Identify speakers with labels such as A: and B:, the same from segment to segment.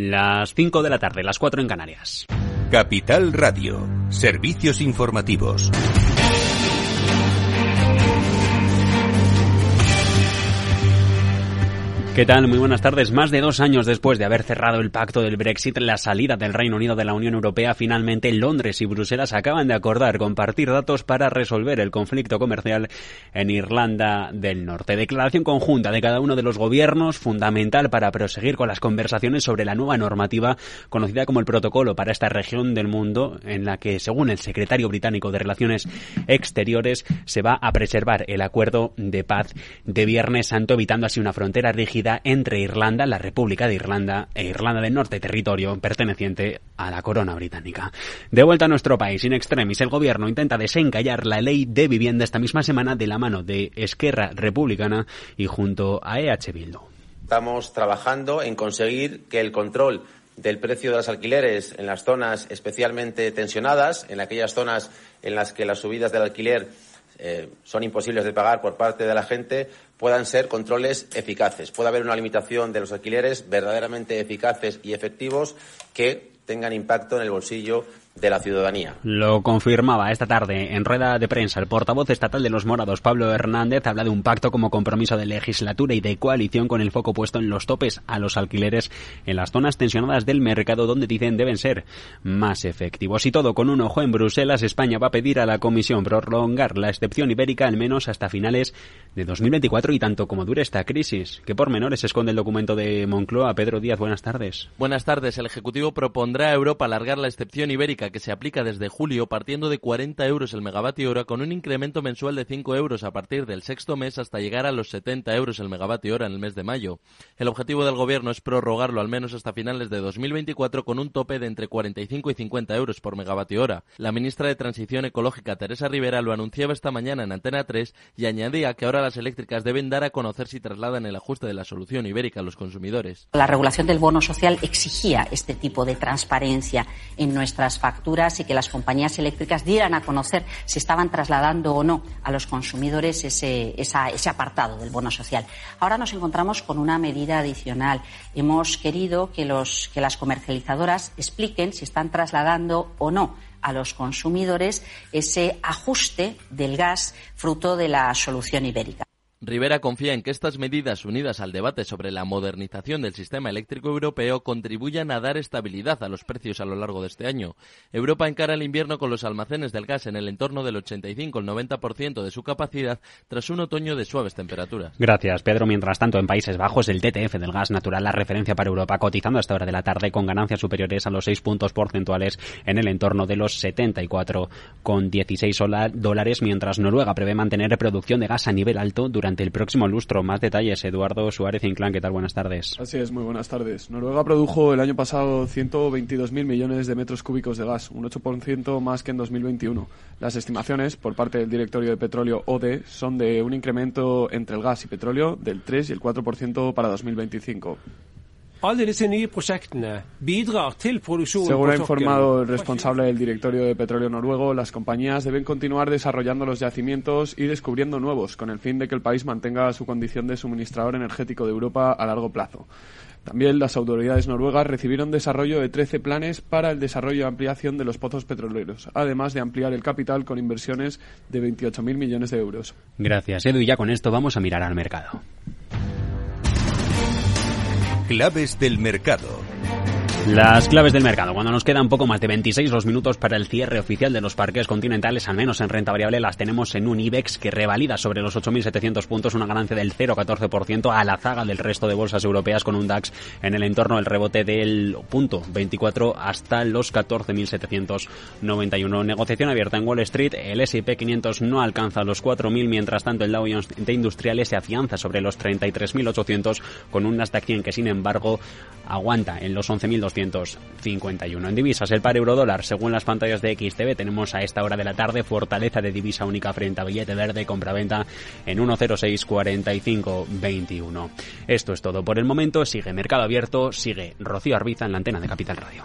A: Las 5 de la tarde, las 4 en Canarias.
B: Capital Radio, servicios informativos.
A: ¿Qué tal? Muy buenas tardes. Más de dos años después de haber cerrado el pacto del Brexit, la salida del Reino Unido de la Unión Europea, finalmente Londres y Bruselas acaban de acordar compartir datos para resolver el conflicto comercial en Irlanda del Norte. Declaración conjunta de cada uno de los gobiernos, fundamental para proseguir con las conversaciones sobre la nueva normativa conocida como el Protocolo para esta región del mundo, en la que, según el secretario británico de Relaciones Exteriores, se va a preservar el acuerdo de paz de Viernes Santo, evitando así una frontera rígida entre Irlanda, la República de Irlanda e Irlanda del Norte, territorio perteneciente a la corona británica. De vuelta a nuestro país, in extremis, el gobierno intenta desencallar la ley de vivienda esta misma semana de la mano de Esquerra Republicana y junto a EH Bildu.
C: Estamos trabajando en conseguir que el control del precio de los alquileres en las zonas especialmente tensionadas, en aquellas zonas en las que las subidas del alquiler eh, son imposibles de pagar por parte de la gente, puedan ser controles eficaces. Puede haber una limitación de los alquileres verdaderamente eficaces y efectivos que tengan impacto en el bolsillo de la ciudadanía.
A: Lo confirmaba esta tarde en rueda de prensa el portavoz estatal de los morados, Pablo Hernández, habla de un pacto como compromiso de legislatura y de coalición con el foco puesto en los topes a los alquileres en las zonas tensionadas del mercado donde dicen deben ser más efectivos. Y todo con un ojo en Bruselas, España va a pedir a la Comisión prolongar la excepción ibérica al menos hasta finales de 2024 y tanto como dure esta crisis. ¿Qué pormenores esconde el documento de Moncloa? Pedro Díaz, buenas tardes.
D: Buenas tardes. El Ejecutivo propondrá a Europa alargar la excepción ibérica que se aplica desde julio partiendo de 40 euros el megavatio hora con un incremento mensual de 5 euros a partir del sexto mes hasta llegar a los 70 euros el megavatio hora en el mes de mayo. El objetivo del Gobierno es prorrogarlo al menos hasta finales de 2024 con un tope de entre 45 y 50 euros por megavatio hora. La ministra de Transición Ecológica, Teresa Rivera, lo anunciaba esta mañana en Antena 3 y añadía que ahora las eléctricas deben dar a conocer si trasladan el ajuste de la solución ibérica a los consumidores.
E: La regulación del bono social exigía este tipo de transparencia en nuestras facturas y que las compañías eléctricas dieran a conocer si estaban trasladando o no a los consumidores ese, ese apartado del bono social. Ahora nos encontramos con una medida adicional. Hemos querido que, los, que las comercializadoras expliquen si están trasladando o no a los consumidores ese ajuste del gas fruto de la solución ibérica.
D: Rivera confía en que estas medidas, unidas al debate sobre la modernización del sistema eléctrico europeo, contribuyan a dar estabilidad a los precios a lo largo de este año. Europa encara el invierno con los almacenes del gas en el entorno del 85 al 90% de su capacidad tras un otoño de suaves temperaturas.
A: Gracias, Pedro. Mientras tanto, en Países Bajos, el TTF del gas natural, la referencia para Europa, cotizando a esta hora de la tarde con ganancias superiores a los 6 puntos porcentuales en el entorno de los 74,16 dólares, mientras Noruega prevé mantener producción de gas a nivel alto durante el próximo lustro. Más detalles, Eduardo Suárez Inclán, ¿qué tal? Buenas tardes.
F: Así es, muy buenas tardes. Noruega produjo el año pasado 122.000 millones de metros cúbicos de gas, un 8% más que en 2021. Las estimaciones por parte del directorio de petróleo ODE son de un incremento entre el gas y petróleo del 3 y el 4% para 2025. Según ha informado el responsable del directorio de petróleo noruego, las compañías deben continuar desarrollando los yacimientos y descubriendo nuevos, con el fin de que el país mantenga su condición de suministrador energético de Europa a largo plazo. También las autoridades noruegas recibieron desarrollo de 13 planes para el desarrollo y ampliación de los pozos petroleros, además de ampliar el capital con inversiones de 28.000 millones de euros.
A: Gracias, Edu. Y ya con esto vamos a mirar al mercado.
B: Claves del mercado.
A: Las claves del mercado. Cuando nos quedan poco más de 26 los minutos para el cierre oficial de los parques continentales, al menos en renta variable, las tenemos en un IBEX que revalida sobre los 8.700 puntos, una ganancia del 0,14% a la zaga del resto de bolsas europeas con un DAX en el entorno del rebote del punto 24 hasta los 14.791. Negociación abierta en Wall Street. El S&P 500 no alcanza los 4.000, mientras tanto el Dow Jones de Industriales se afianza sobre los 33.800 con un Nasdaq 100 que sin embargo aguanta en los 11.200 251. En divisas, el par euro-dólar, según las pantallas de XTV, tenemos a esta hora de la tarde fortaleza de divisa única frente a billete verde, compra-venta en 1064521. Esto es todo por el momento. Sigue Mercado Abierto, sigue Rocío Arbiza en la antena de Capital Radio.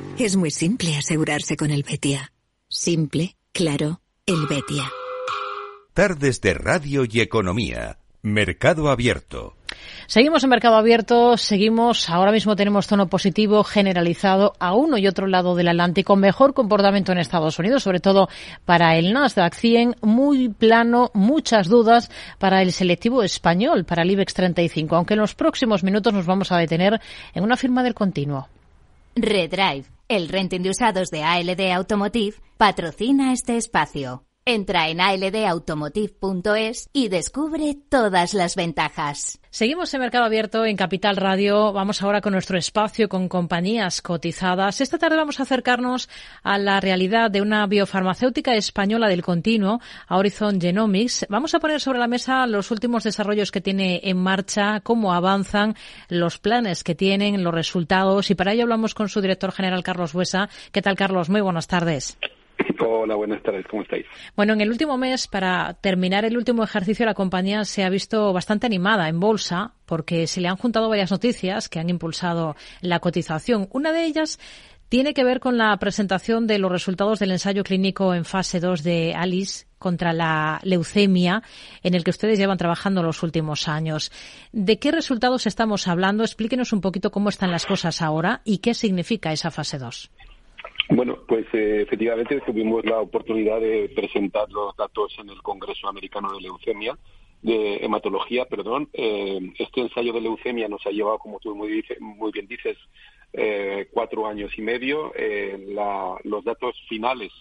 G: Es muy simple asegurarse con el Betia. Simple, claro, el Betia.
B: Tardes de Radio y Economía. Mercado Abierto.
H: Seguimos en mercado abierto, seguimos, ahora mismo tenemos tono positivo generalizado a uno y otro lado del Atlántico, mejor comportamiento en Estados Unidos, sobre todo para el Nasdaq 100, muy plano, muchas dudas para el selectivo español, para el IBEX 35, aunque en los próximos minutos nos vamos a detener en una firma del continuo.
I: Redrive, el renting de usados de ALD Automotive, patrocina este espacio. Entra en aldautomotive.es y descubre todas las ventajas.
H: Seguimos en Mercado Abierto en Capital Radio. Vamos ahora con nuestro espacio con compañías cotizadas. Esta tarde vamos a acercarnos a la realidad de una biofarmacéutica española del continuo, Horizon Genomics. Vamos a poner sobre la mesa los últimos desarrollos que tiene en marcha, cómo avanzan, los planes que tienen, los resultados. Y para ello hablamos con su director general, Carlos Buesa. ¿Qué tal, Carlos? Muy buenas tardes.
J: Hola, buenas tardes, ¿cómo estáis?
H: Bueno, en el último mes, para terminar el último ejercicio, la compañía se ha visto bastante animada en bolsa porque se le han juntado varias noticias que han impulsado la cotización. Una de ellas tiene que ver con la presentación de los resultados del ensayo clínico en fase 2 de ALICE contra la leucemia, en el que ustedes llevan trabajando los últimos años. ¿De qué resultados estamos hablando? Explíquenos un poquito cómo están las cosas ahora y qué significa esa fase 2.
J: Bueno, pues eh, efectivamente tuvimos la oportunidad de presentar los datos en el Congreso Americano de Leucemia, de hematología, perdón. Eh, este ensayo de leucemia nos ha llevado, como tú muy, muy bien dices, eh, cuatro años y medio. los datos finales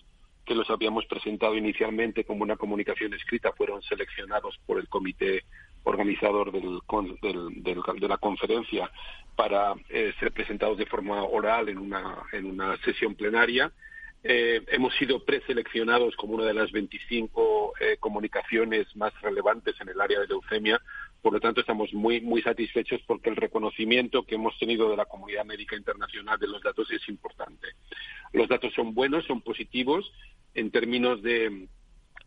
J: que los habíamos presentado inicialmente como una comunicación escrita fueron seleccionados por el comité organizador del, de la conferencia para eh, ser presentados de forma oral en una, en una sesión plenaria. Eh, hemos sido preseleccionados como una de las 25 eh, comunicaciones más relevantes en el área de leucemia. Por lo tanto, estamos muy, muy satisfechos porque el reconocimiento que hemos tenido de la comunidad médica internacional de los datos es importante. Los datos son buenos, son positivos en términos de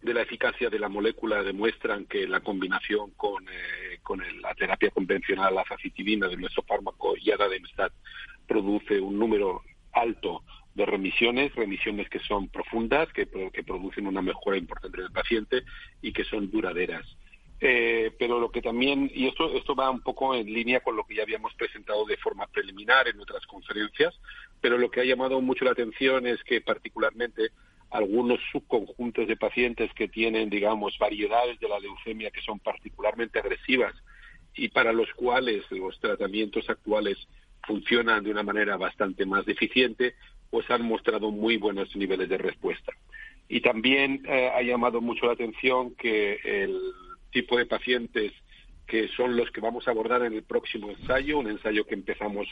J: de la eficacia de la molécula demuestran que la combinación con, eh, con la terapia convencional, la facitidina de nuestro fármaco Yadademstat, produce un número alto de remisiones, remisiones que son profundas, que, que producen una mejora importante del paciente y que son duraderas. Eh, pero lo que también, y esto, esto va un poco en línea con lo que ya habíamos presentado de forma preliminar en otras conferencias, pero lo que ha llamado mucho la atención es que particularmente algunos subconjuntos de pacientes que tienen, digamos, variedades de la leucemia que son particularmente agresivas y para los cuales los tratamientos actuales funcionan de una manera bastante más deficiente, pues han mostrado muy buenos niveles de respuesta. Y también eh, ha llamado mucho la atención que el tipo de pacientes que son los que vamos a abordar en el próximo ensayo, un ensayo que empezamos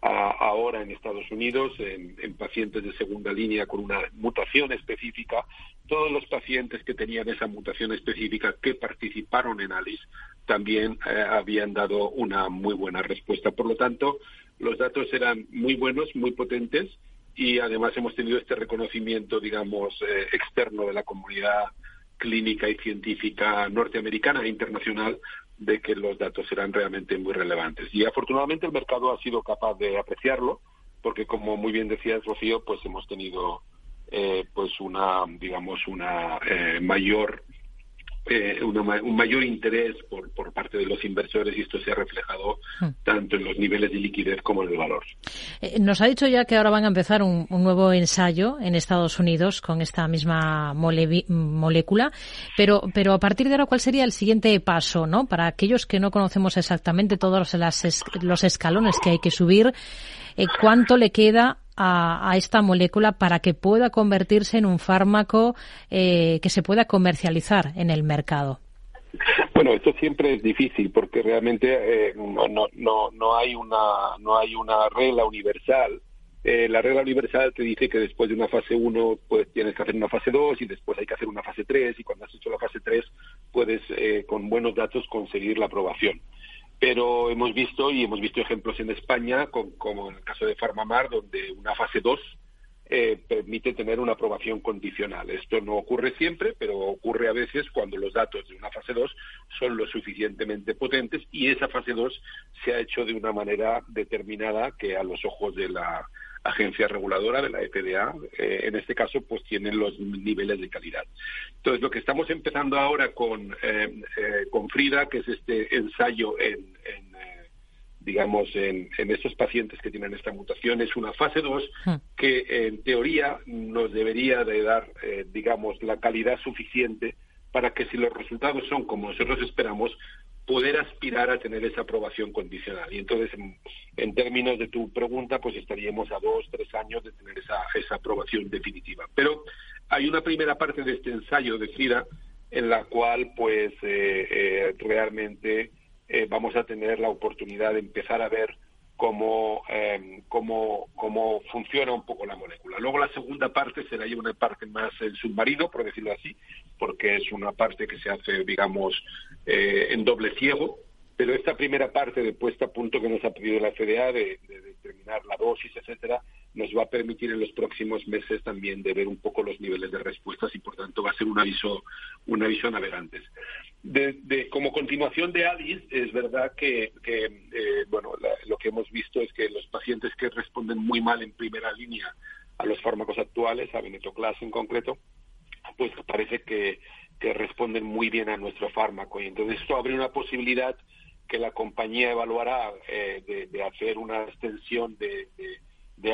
J: ahora en Estados Unidos, en, pacientes de segunda línea con una mutación específica. Todos los pacientes que tenían esa mutación específica que participaron en ALICE también eh, habían dado una muy buena respuesta. Por lo tanto, los datos eran muy buenos, muy potentes y además hemos tenido este reconocimiento, digamos, eh, externo de la comunidad clínica y científica norteamericana e internacional de que los datos eran realmente muy relevantes. Y afortunadamente el mercado ha sido capaz de apreciarlo, porque como muy bien decías, Rocío, pues hemos tenido eh, pues una, digamos, una eh, mayor eh, un mayor interés por, por parte de los inversores y esto se ha reflejado hmm. tanto en los niveles de liquidez como en el valor.
H: Eh, nos ha dicho ya que ahora van a empezar un, nuevo ensayo en Estados Unidos con esta misma molécula, pero, pero a partir de ahora, ¿cuál sería el siguiente paso, no? Para aquellos que no conocemos exactamente todos los escalones que hay que subir, eh, ¿cuánto le queda a, esta molécula para que pueda convertirse en un fármaco eh, que se pueda comercializar en el mercado?
J: Bueno, esto siempre es difícil porque realmente eh, no, no, no, hay una, no hay una regla universal. Eh, la regla universal te dice que después de una fase 1 pues tienes que hacer una fase 2 y después hay que hacer una fase 3 y cuando has hecho la fase 3 puedes con buenos datos conseguir la aprobación pero hemos visto y hemos visto ejemplos en España, como en el caso de Farmamar, donde una fase 2 eh, permite tener una aprobación condicional. Esto no ocurre siempre, pero ocurre a veces cuando los datos de una fase 2 son lo suficientemente potentes y esa fase 2 se ha hecho de una manera determinada que a los ojos de la agencia reguladora de la FDA, eh, en este caso, pues tienen los niveles de calidad. Entonces, lo que estamos empezando ahora con, eh, eh, con Frida, que es este ensayo en, digamos, en, en, estos pacientes que tienen esta mutación, es una fase 2 hmm. que, en teoría, nos debería de dar, digamos, la calidad suficiente para que si los resultados son como nosotros esperamos, poder aspirar a tener esa aprobación condicional. Y entonces, en, términos de tu pregunta, pues estaríamos a dos, tres años de tener esa, esa aprobación definitiva. Pero hay una primera parte de este ensayo de FIDA en la cual, pues, eh, eh, realmente eh, vamos a tener la oportunidad de empezar a ver cómo, eh, cómo, cómo, funciona un poco la molécula. Luego la segunda parte será ya una parte más en submarino, por decirlo así, porque es una parte que se hace, digamos, eh, en doble ciego, pero esta primera parte de puesta a punto que nos ha pedido la FDA de determinar la dosis, etcétera, nos va a permitir en los próximos meses también de ver un poco los niveles de respuestas y por tanto va a ser un aviso, un aviso a navegantes. De, como continuación de ADIS, es verdad que, eh, bueno, lo que hemos visto es que los pacientes que responden muy mal en primera línea a los fármacos actuales, a venetoclax en concreto, pues parece que, responden muy bien a nuestro fármaco. Y entonces esto abre una posibilidad que la compañía evaluará eh, de, hacer una extensión de de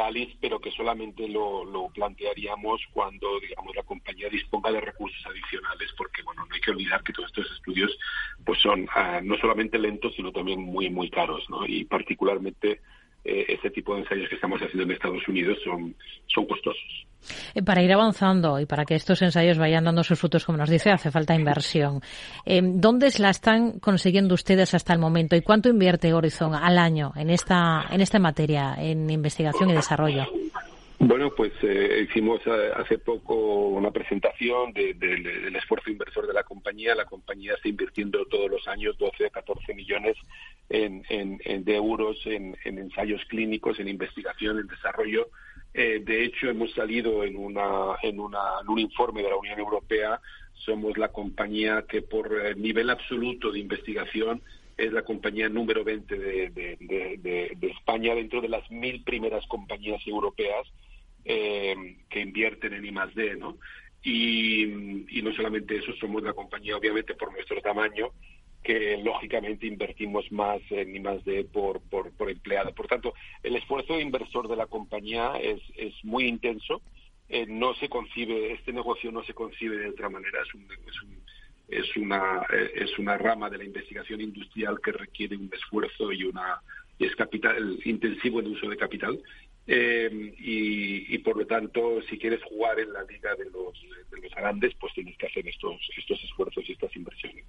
J: Alice, pero que solamente lo, lo, plantearíamos cuando, digamos, la compañía disponga de recursos adicionales, porque, bueno, no hay que olvidar que todos estos estudios, pues son ah, no solamente lentos, sino también muy, muy caros, ¿no? Y particularmente eh, este tipo de ensayos que estamos haciendo en Estados Unidos son, son costosos.
H: Eh, para ir avanzando y para que estos ensayos vayan dando sus frutos, como nos dice, hace falta inversión. Eh, ¿Dónde la están consiguiendo ustedes hasta el momento y cuánto invierte Horizon al año en esta, en esta materia, en investigación y desarrollo?
J: Bueno, pues eh, hicimos hace poco una presentación del esfuerzo inversor de la compañía. La compañía está invirtiendo todos los años 12 a 14 millones en, de euros en ensayos clínicos, en investigación, en desarrollo eh, de hecho, hemos salido en, una, en, una, en un informe de la Unión Europea. Somos la compañía que por eh, nivel absoluto de investigación es la compañía número 20 de, de, de, España dentro de las mil primeras compañías europeas eh, que invierten en I+D, ¿no? Y, y no solamente eso, somos la compañía, obviamente, por nuestro tamaño, que lógicamente invertimos más ni más de por, por, por, empleado. Por tanto, el esfuerzo inversor de la compañía es, es muy intenso. Eh, no se concibe, este negocio no se concibe de otra manera. Es, un, es, un, es, una, eh, es una rama de la investigación industrial que requiere un esfuerzo y una es capital intensivo en uso de capital eh, y, por lo tanto, si quieres jugar en la liga de los, de los grandes, pues tienes que hacer estos, estos esfuerzos y estas inversiones.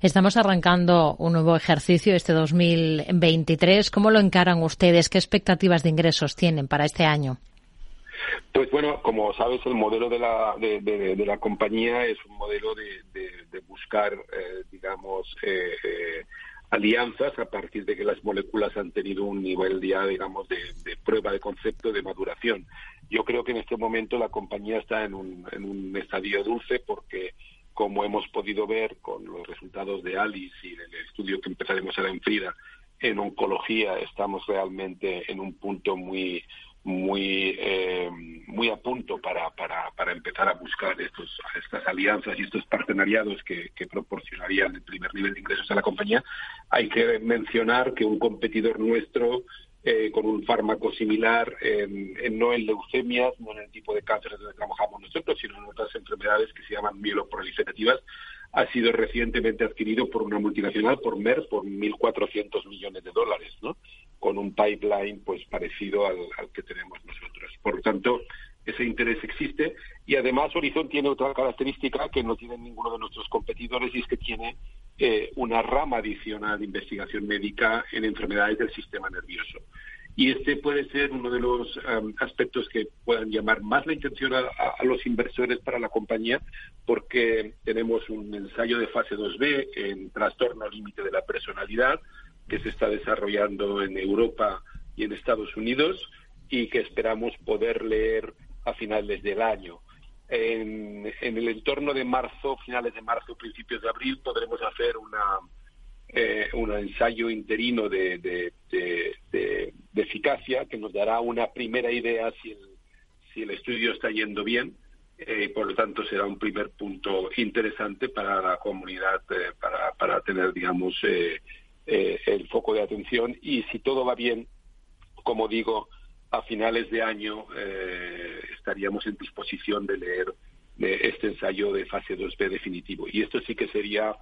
H: Estamos arrancando un nuevo ejercicio este 2023. ¿Cómo lo encaran ustedes? ¿Qué expectativas de ingresos tienen para este año?
J: Pues bueno, como sabes, el modelo de la, de, de, la compañía es un modelo de, buscar, eh, digamos, eh, eh alianzas a partir de que las moléculas han tenido un nivel ya, digamos, de, prueba de concepto de maduración. Yo creo que en este momento la compañía está en un, en un estadio dulce porque, como hemos podido ver con los resultados de ALICE y del estudio que empezaremos a dar en Frida, en oncología estamos realmente en un punto muy muy eh, muy a punto para, para, para empezar a buscar estos estas alianzas y estos partenariados que, que, proporcionarían el primer nivel de ingresos a la compañía. Hay que mencionar que un competidor nuestro eh, con un fármaco similar en, no en leucemias no en el tipo de cáncer donde trabajamos nosotros sino en otras enfermedades que se llaman mieloproliferativas ha sido recientemente adquirido por una multinacional, por Merck, por 1.400 millones de dólares, ¿no? Con un pipeline pues parecido al, que tenemos nosotros. Por lo tanto, ese interés existe y además Horizon tiene otra característica que no tiene ninguno de nuestros competidores y es que tiene eh, una rama adicional de investigación médica en enfermedades del sistema nervioso. Y este puede ser uno de los um, aspectos que puedan llamar más la atención a, los inversores para la compañía, porque tenemos un ensayo de fase 2B en trastorno límite de la personalidad que se está desarrollando en Europa y en Estados Unidos y que esperamos poder leer a finales del año. En, en el entorno de marzo, finales de marzo, principios de abril, podremos hacer una, eh, un ensayo interino de, de, eficacia que nos dará una primera idea si el, si el estudio está yendo bien. Eh, por lo tanto, será un primer punto interesante para la comunidad, eh, para, para tener, digamos, el foco de atención. Y si todo va bien, como digo, a finales de año estaríamos en disposición de leer este ensayo de fase 2B definitivo. Y esto sí que sería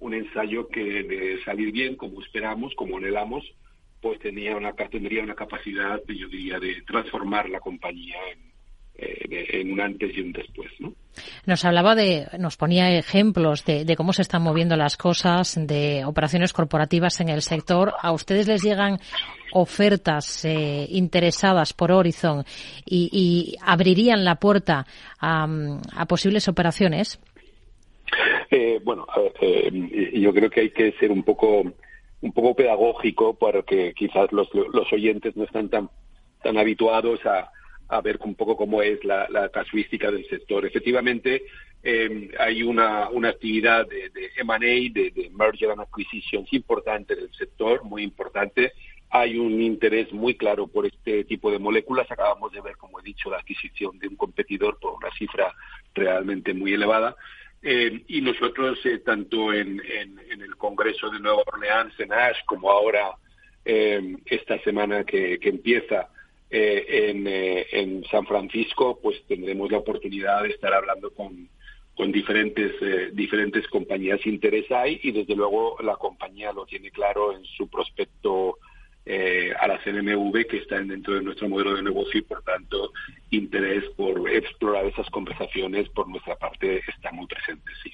J: un ensayo que de salir bien, como esperamos, como anhelamos, pues tenía una, tendría una capacidad, yo diría, de transformar la compañía en, eh, en un antes y un después, ¿no?
H: Nos hablaba de, nos ponía ejemplos de, de, cómo se están moviendo las cosas, de operaciones corporativas en el sector. ¿A ustedes les llegan ofertas eh, interesadas por Horizon y, y, abrirían la puerta a, a posibles operaciones?
J: Eh, bueno, eh, yo creo que hay que ser un poco un poco pedagógico porque quizás los, los oyentes no están tan tan habituados a, a ver un poco cómo es la, casuística del sector. Efectivamente, eh, hay una, una actividad de, M&A, de, merger and acquisitions importante del sector, muy importante. Hay un interés muy claro por este tipo de moléculas. Acabamos de ver, como he dicho, la adquisición de un competidor por una cifra realmente muy elevada. Eh, y nosotros, eh, tanto en, el Congreso de Nueva Orleans, en Ash, como ahora eh, esta semana que empieza eh, en, eh, en, San Francisco, pues tendremos la oportunidad de estar hablando con, con diferentes, eh, diferentes compañías. Interés hay y, desde luego, la compañía lo tiene claro en su prospecto a la CNMV que están dentro de nuestro modelo de negocio y por tanto interés por explorar esas conversaciones por nuestra parte está muy presente, sí.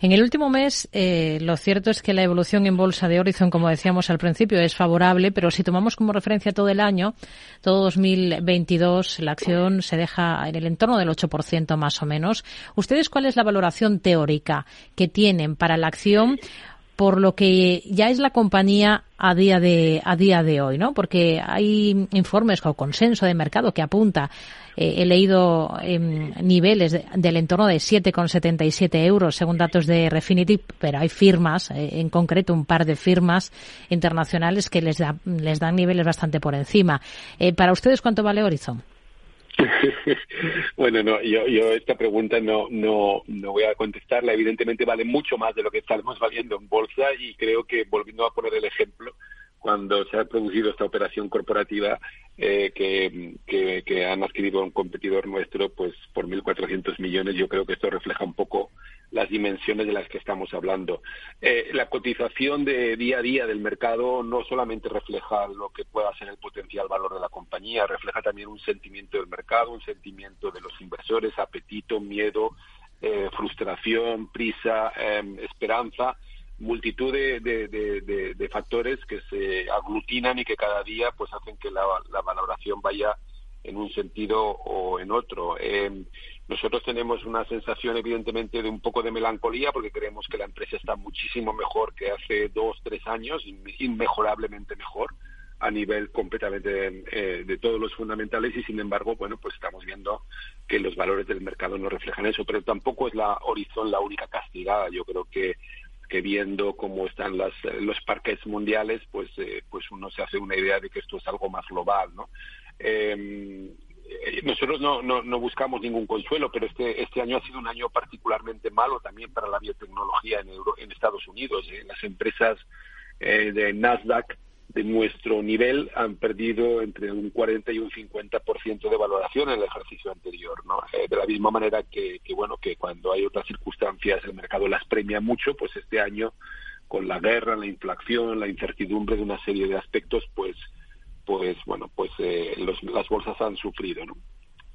H: En el último mes, eh, lo cierto es que la evolución en bolsa de Horizon, como decíamos al principio, es favorable, pero si tomamos como referencia todo el año, todo 2022, la acción se deja en el entorno del 8% más o menos. ¿Ustedes cuál es la valoración teórica que tienen para la acción? Por lo que ya es la compañía a día de a día de hoy, ¿no? Porque hay informes o consenso de mercado que apunta eh, he leído en niveles del entorno de 7,77 euros según datos de Refinity, pero hay firmas, eh, en concreto un par de firmas internacionales que les, da, les dan niveles bastante por encima. Eh, ¿Para ustedes cuánto vale Horizon?
J: bueno, no, yo, yo esta pregunta no, no, no voy a contestarla. Evidentemente vale mucho más de lo que estamos valiendo en bolsa y creo que, volviendo a poner el ejemplo, cuando se ha producido esta operación corporativa eh, que, que, que, han adquirido un competidor nuestro pues por 1.400 millones, yo creo que esto refleja un poco las dimensiones de las que estamos hablando. Eh, la cotización de día a día del mercado no solamente refleja lo que pueda ser el potencial valor de la compañía, refleja también un sentimiento del mercado, un sentimiento de los inversores, apetito, miedo, eh, frustración, prisa, eh, esperanza multitud de, factores que se aglutinan y que cada día pues hacen que la, valoración vaya en un sentido o en otro. Eh, nosotros tenemos una sensación, evidentemente, de un poco de melancolía porque creemos que la empresa está muchísimo mejor que hace dos, tres años, inmejorablemente mejor a nivel completamente eh, de todos los fundamentales y sin embargo bueno pues estamos viendo que los valores del mercado no reflejan eso pero tampoco es la Horizon la única castigada yo creo que que viendo cómo están las, los parques mundiales, pues, eh, pues uno se hace una idea de que esto es algo más global, ¿no? Eh, nosotros no, no, no, buscamos ningún consuelo, pero este, este año ha sido un año particularmente malo también para la biotecnología en, en Estados Unidos. Las empresas de Nasdaq de nuestro nivel han perdido entre un 40 y un 50% de valoración en el ejercicio anterior, ¿no? de la misma manera que, que, bueno, que cuando hay otras circunstancias el mercado las premia mucho, pues este año con la guerra, la inflación, la incertidumbre de una serie de aspectos, pues, pues bueno, pues eh, las bolsas han sufrido, ¿no?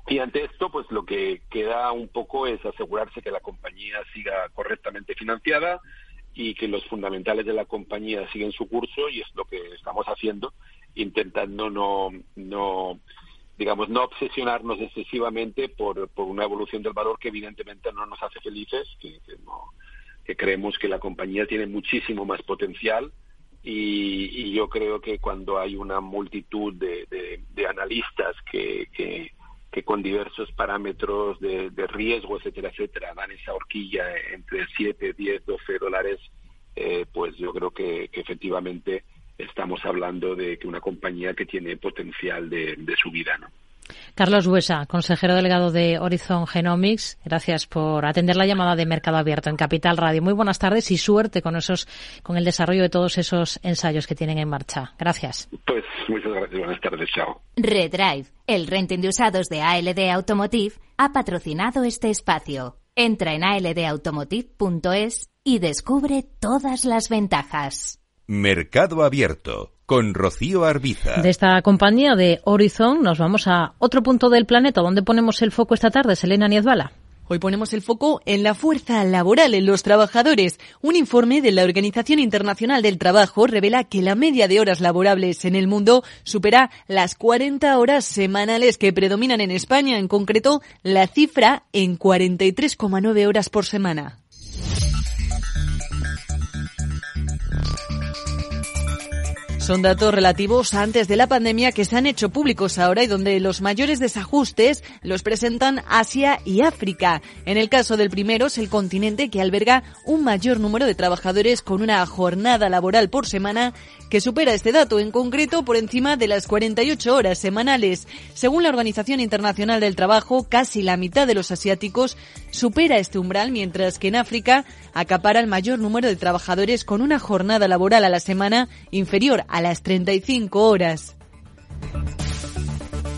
J: Y ante esto, pues lo que queda un poco es asegurarse que la compañía siga correctamente financiada y que los fundamentales de la compañía siguen su curso y es lo que estamos haciendo, intentando no, no digamos, no obsesionarnos excesivamente por, por una evolución del valor que evidentemente no nos hace felices, que no, que creemos que la compañía tiene muchísimo más potencial y, yo creo que cuando hay una multitud de, de, analistas que, que, con diversos parámetros de, de, riesgo, etcétera, etcétera, dan esa horquilla entre 7, 10, 12 dólares, eh, pues yo creo que, que, efectivamente estamos hablando de que una compañía que tiene potencial de, de subida, ¿no?
H: Carlos Huesa, consejero delegado de Horizon Genomics, gracias por atender la llamada de Mercado Abierto en Capital Radio. Muy buenas tardes y suerte con esos, con el desarrollo de todos esos ensayos que tienen en marcha. Gracias.
J: Pues muchas gracias. Buenas tardes. Chao.
I: Redrive, el renting de usados de ALD Automotive, ha patrocinado este espacio. Entra en aldautomotive.es y descubre todas las ventajas.
B: Mercado Abierto con Rocío Arbiza.
H: De esta compañía de Horizon nos vamos a otro punto del planeta. ¿Dónde ponemos el foco esta tarde, Selena Niezbala?
K: Hoy ponemos el foco en la fuerza laboral, en los trabajadores. Un informe de la Organización Internacional del Trabajo revela que la media de horas laborables en el mundo supera las 40 horas semanales que predominan en España, en concreto la cifra en 43,9 horas por semana. Son datos relativos antes de la pandemia que se han hecho públicos ahora y donde los mayores desajustes los presentan Asia y África. En el caso del primero es el continente que alberga un mayor número de trabajadores con una jornada laboral por semana que supera este dato, en concreto por encima de las 48 horas semanales. Según la Organización Internacional del Trabajo, casi la mitad de los asiáticos supera este umbral, mientras que en África acapara el mayor número de trabajadores con una jornada laboral a la semana inferior a las 35 horas.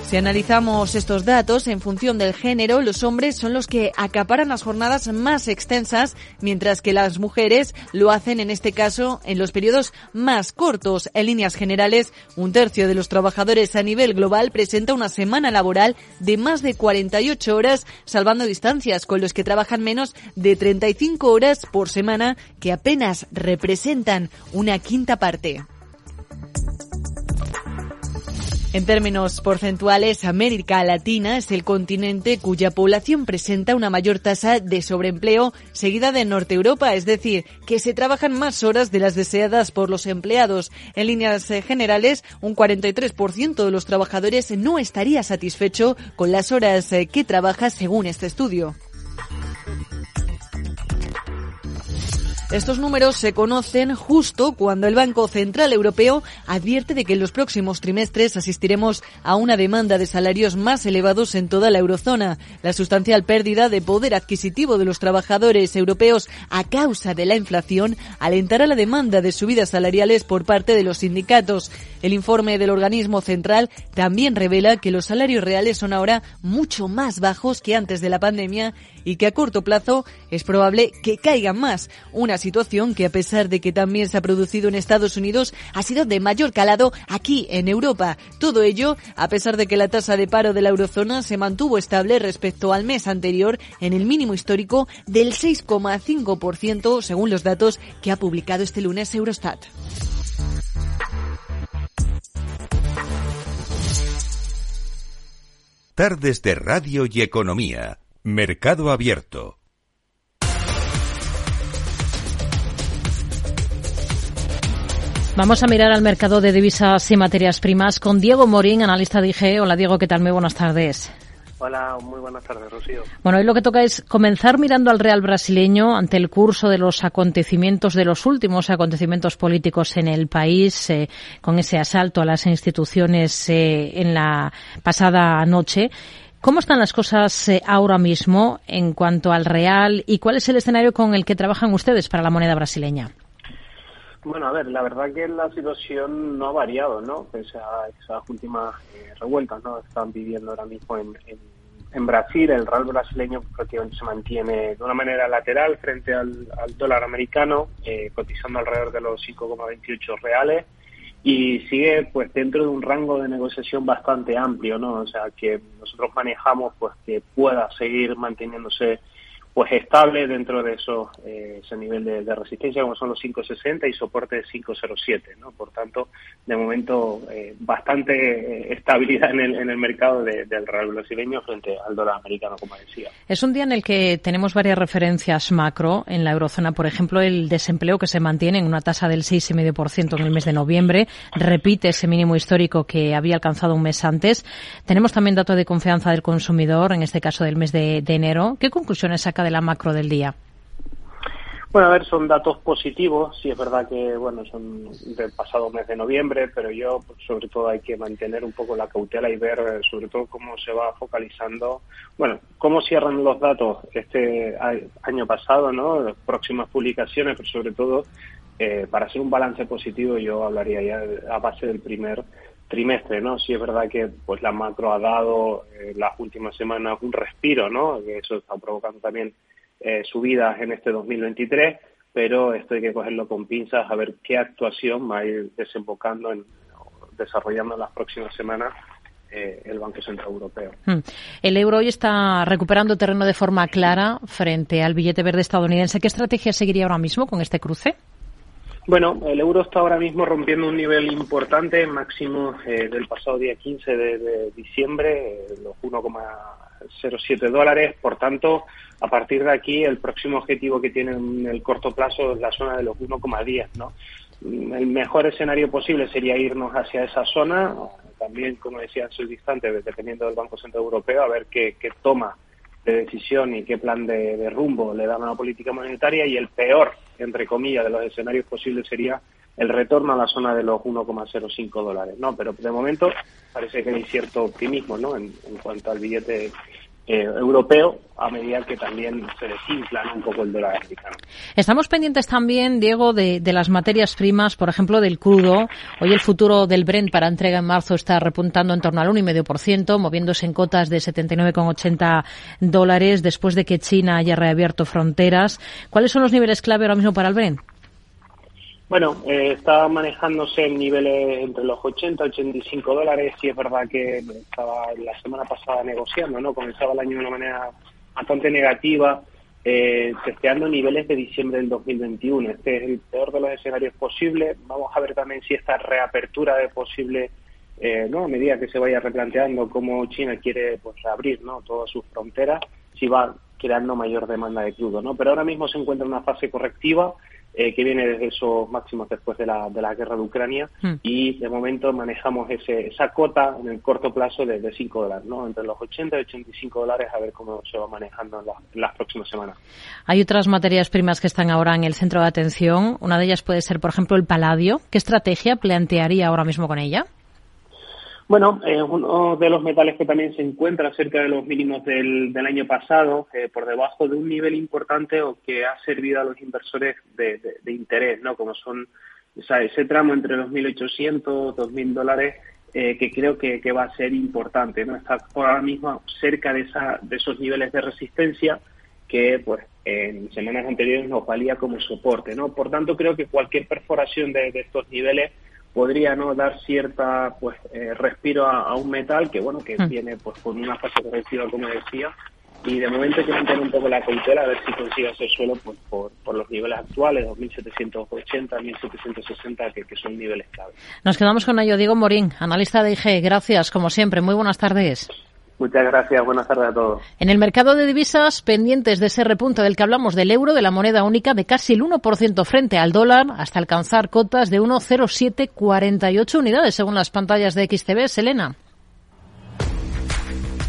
K: Si analizamos estos datos en función del género, los hombres son los que acaparan las jornadas más extensas, mientras que las mujeres lo hacen en este caso en los periodos más cortos. En líneas generales, un tercio de los trabajadores a nivel global presenta una semana laboral de más de 48 horas, salvando distancias con los que trabajan menos de 35 horas por semana, que apenas representan una quinta parte. En términos porcentuales, América Latina es el continente cuya población presenta una mayor tasa de sobreempleo seguida de Norte Europa, es decir, que se trabajan más horas de las deseadas por los empleados. En líneas eh, generales, un 43% de los trabajadores no estaría satisfecho con las horas eh, que trabaja según este estudio. Estos números se conocen justo cuando el Banco Central Europeo advierte de que en los próximos trimestres asistiremos a una demanda de salarios más elevados en toda la eurozona. La sustancial pérdida de poder adquisitivo de los trabajadores europeos a causa de la inflación alentará la demanda de subidas salariales por parte de los sindicatos. El informe del organismo central también revela que los salarios reales son ahora mucho más bajos que antes de la pandemia y que a corto plazo es probable que caigan más. Una situación que a pesar de que también se ha producido en Estados Unidos, ha sido de mayor calado aquí en Europa. Todo ello a pesar de que la tasa de paro de la eurozona se mantuvo estable respecto al mes anterior en el mínimo histórico del 6,5% según los datos que ha publicado este lunes Eurostat.
B: Tardes de Radio y Economía Mercado Abierto.
H: Vamos a mirar al mercado de divisas y materias primas con Diego Morín, analista de IG. Hola Diego, ¿qué tal? Muy buenas tardes.
L: Hola, muy buenas tardes, Rocío.
H: Bueno, hoy lo que toca es comenzar mirando al Real brasileño ante el curso de los acontecimientos, de los últimos acontecimientos políticos en el país, eh, con ese asalto a las instituciones eh, en la pasada noche. ¿Cómo están las cosas eh, ahora mismo en cuanto al real y cuál es el escenario con el que trabajan ustedes para la moneda brasileña?
L: Bueno, a ver, la verdad que la situación no ha variado, ¿no? Pese a esas últimas eh, revueltas, ¿no? Están viviendo ahora mismo en, Brasil, el real brasileño prácticamente se mantiene de una manera lateral frente al, dólar americano, eh, cotizando alrededor de los 5,28 reales y sigue pues dentro de un rango de negociación bastante amplio, ¿no? O sea, que nosotros manejamos pues que pueda seguir manteniéndose pues estable dentro de esos, eh, ese nivel de, resistencia como son los 560 y soporte de 507, ¿no? Por tanto, de momento, eh, bastante eh, estabilidad en el, en el mercado del real brasileño frente al dólar americano, como decía.
H: Es un día en el que tenemos varias referencias macro en la eurozona, por ejemplo, el desempleo que se mantiene en una tasa del 6,5% en el mes de noviembre, repite ese mínimo histórico que había alcanzado un mes antes. Tenemos también datos de confianza del consumidor, en este caso del mes de, de enero. ¿Qué conclusiones saca de la macro del día?
L: Bueno, a ver, son datos positivos. Sí, es verdad que, bueno, son del pasado mes de noviembre, pero yo, pues, sobre todo, hay que mantener un poco la cautela y ver, eh, sobre todo, cómo se va focalizando, bueno, cómo cierran los datos este año pasado, ¿no? próximas publicaciones, pero sobre todo, eh, para hacer un balance positivo, yo hablaría ya a base del primer trimestre, ¿no? Sí es verdad que pues la macro ha dado eh, las últimas semanas un respiro, ¿no? Eso está provocando también eh, subidas en este 2023, pero esto hay que cogerlo con pinzas a ver qué actuación va a ir desembocando en desarrollando en las próximas semanas eh, el Banco Central Europeo. Hmm.
H: El euro hoy está recuperando terreno de forma clara frente al billete verde estadounidense. ¿Qué estrategia seguiría ahora mismo con este cruce?
L: Bueno, el euro está ahora mismo rompiendo un nivel importante, máximo eh, del pasado día 15 de, diciembre, eh, los 1,07 dólares. Por tanto, a partir de aquí, el próximo objetivo que tiene en el corto plazo es la zona de los 1,10, ¿no? El mejor escenario posible sería irnos hacia esa zona, también, como decía en su instante, dependiendo del Banco Central Europeo, a ver qué, toma de decisión y qué plan de, de rumbo le dan a la política monetaria y el peor entre comillas, de los escenarios posibles sería el retorno a la zona de los 1,05 dólares, ¿no? Pero de momento parece que hay cierto optimismo, ¿no? En, cuanto al billete eh, europeo a medida que también se desinfla un poco el dólar americano.
H: Estamos pendientes también, Diego, de, de, las materias primas, por ejemplo, del crudo. Hoy el futuro del Brent para entrega en marzo está repuntando en torno al 1,5%, moviéndose en cotas de 79,80 dólares después de que China haya reabierto fronteras. ¿Cuáles son los niveles clave ahora mismo para el Brent?
L: Bueno, eh, está manejándose en niveles entre los 80 y 85 dólares. Y es verdad que estaba la semana pasada negociando, ¿no? Comenzaba el año de una manera bastante negativa, eh, testeando niveles de diciembre del 2021. Este es el peor de los escenarios posibles. Vamos a ver también si esta reapertura de posible, eh, ¿no? A medida que se vaya replanteando cómo China quiere, pues, abrir, ¿no? Todas sus fronteras, si va creando mayor demanda de crudo, ¿no? Pero ahora mismo se encuentra en una fase correctiva eh, que viene desde esos máximos después de la, de la guerra de Ucrania hmm. y de momento manejamos ese, esa cota en el corto plazo de, de 5 dólares, ¿no? entre los 80 y 85 dólares a ver cómo se va manejando en, las próximas semanas.
H: Hay otras materias primas que están ahora en el centro de atención. Una de ellas puede ser, por ejemplo, el paladio. ¿Qué estrategia plantearía ahora mismo con ella?
L: Bueno, eh, uno de los metales que también se encuentra cerca de los mínimos del, del año pasado, eh, por debajo de un nivel importante o que ha servido a los inversores de, de, interés, ¿no? Como son o sea, ese tramo entre los 1.800, 2.000 dólares, eh, que creo que, que, va a ser importante, ¿no? Está ahora mismo cerca de, esa, de esos niveles de resistencia que, pues, en semanas anteriores nos valía como soporte, ¿no? Por tanto, creo que cualquier perforación de, de estos niveles podría no dar cierta pues eh, respiro a, un metal que bueno que viene pues con una fase correctiva como decía. Y de momento hay que mantener un poco la cautela a ver si consigue hacer suelo pues, por, por los niveles actuales 2780 1760 que, que son niveles clave.
H: Nos quedamos con ello. Diego Morín analista de IG gracias como siempre. Muy buenas tardes
L: Muchas gracias. Buenas tardes a todos.
H: En el mercado de divisas, pendientes de ese repunte del que hablamos del euro, de la moneda única, de casi el 1% frente al dólar, hasta alcanzar cotas de 1,0748 unidades, según las pantallas de XTB. Selena.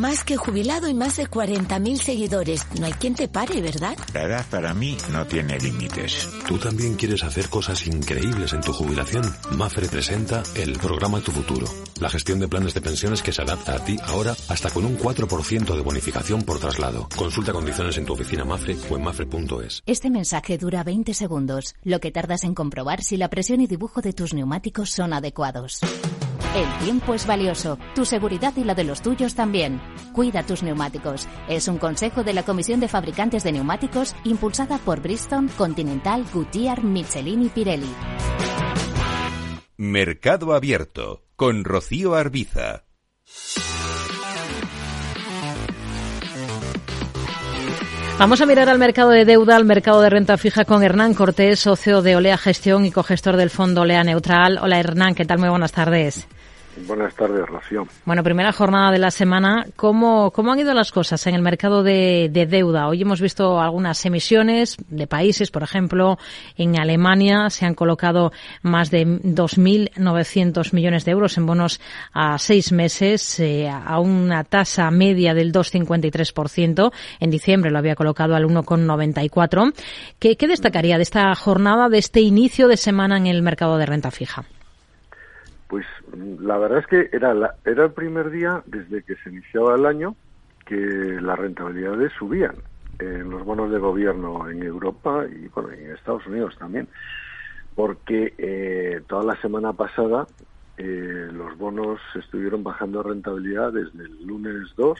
G: Más que jubilado y más de 40.000 seguidores. No hay quien te pare, ¿verdad?
M: La edad para mí no tiene límites.
N: ¿Tú también quieres hacer cosas increíbles en tu jubilación? Mafre presenta el programa Tu Futuro. La gestión de planes de pensiones que se adapta a ti ahora hasta con un 4% de bonificación por traslado. Consulta condiciones en tu oficina Mafre o en mafre.es.
I: Este mensaje dura 20 segundos, lo que tardas en comprobar si la presión y dibujo de tus neumáticos son adecuados. El tiempo es valioso, tu seguridad y la de los tuyos también. Cuida tus neumáticos. Es un consejo de la Comisión de Fabricantes de Neumáticos impulsada por Bristol, Continental, Goodyear, Michelin y Pirelli.
B: Mercado Abierto con Rocío Arbiza.
H: Vamos a mirar al mercado de deuda, al mercado de renta fija con Hernán Cortés, socio de Olea Gestión y cogestor del fondo Olea Neutral. Hola Hernán, ¿qué tal? Muy buenas tardes.
O: Buenas tardes, Rocío.
H: Bueno, primera jornada de la semana. ¿Cómo, cómo han ido las cosas en el mercado de, deuda? Hoy hemos visto algunas emisiones de países, por ejemplo, en Alemania se han colocado más de 2.900 millones de euros en bonos a seis meses eh, a una tasa media del 2,53%. En diciembre lo había colocado al 1,94%. ¿Qué, ¿Qué destacaría de esta jornada, de este inicio de semana en el mercado de renta fija?
O: Pues la verdad es que era, la, era el primer día desde que se iniciaba el año que las rentabilidades subían en los bonos de gobierno en Europa y bueno, en Estados Unidos también, porque eh, toda la semana pasada eh, los bonos estuvieron bajando rentabilidad desde el lunes 2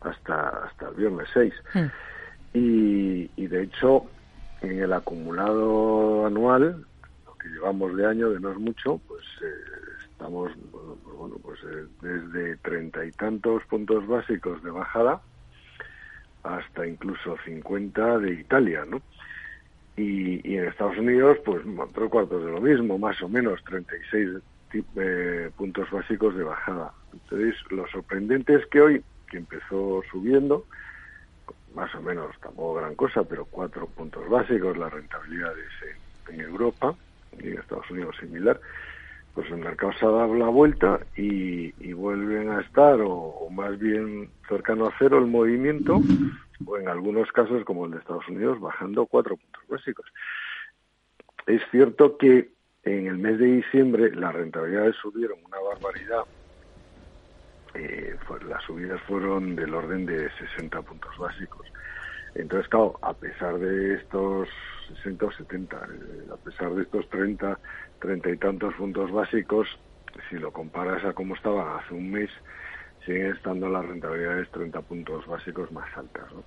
O: hasta, hasta el viernes 6. Hmm. Y, y de hecho, en el acumulado anual que llevamos de año, de no es mucho, pues eh, estamos, bueno, pues, pues eh, desde treinta y tantos puntos básicos de bajada hasta incluso 50 de Italia, ¿no? Y, en Estados Unidos, pues tres cuartos de lo mismo, más o menos 36 eh, puntos básicos de bajada. Entonces, lo sorprendente es que hoy, que empezó subiendo, más o menos, tampoco gran cosa, pero cuatro puntos básicos, la rentabilidad en Europa, y Estados Unidos similar, pues el mercado se ha dado la vuelta y, vuelven a estar, o, más bien cercano a cero el movimiento, o en algunos casos, como el de Estados Unidos, bajando cuatro puntos básicos. Es cierto que en el mes de diciembre las rentabilidades subieron una barbaridad. Eh, las subidas fueron del orden de 60 puntos básicos. Entonces, claro, a pesar de estos 60 o 70. Eh, a pesar de estos 30, 30 y tantos puntos básicos, si lo comparas a cómo estaba hace un mes, siguen estando las rentabilidades 30 puntos básicos más altas. Un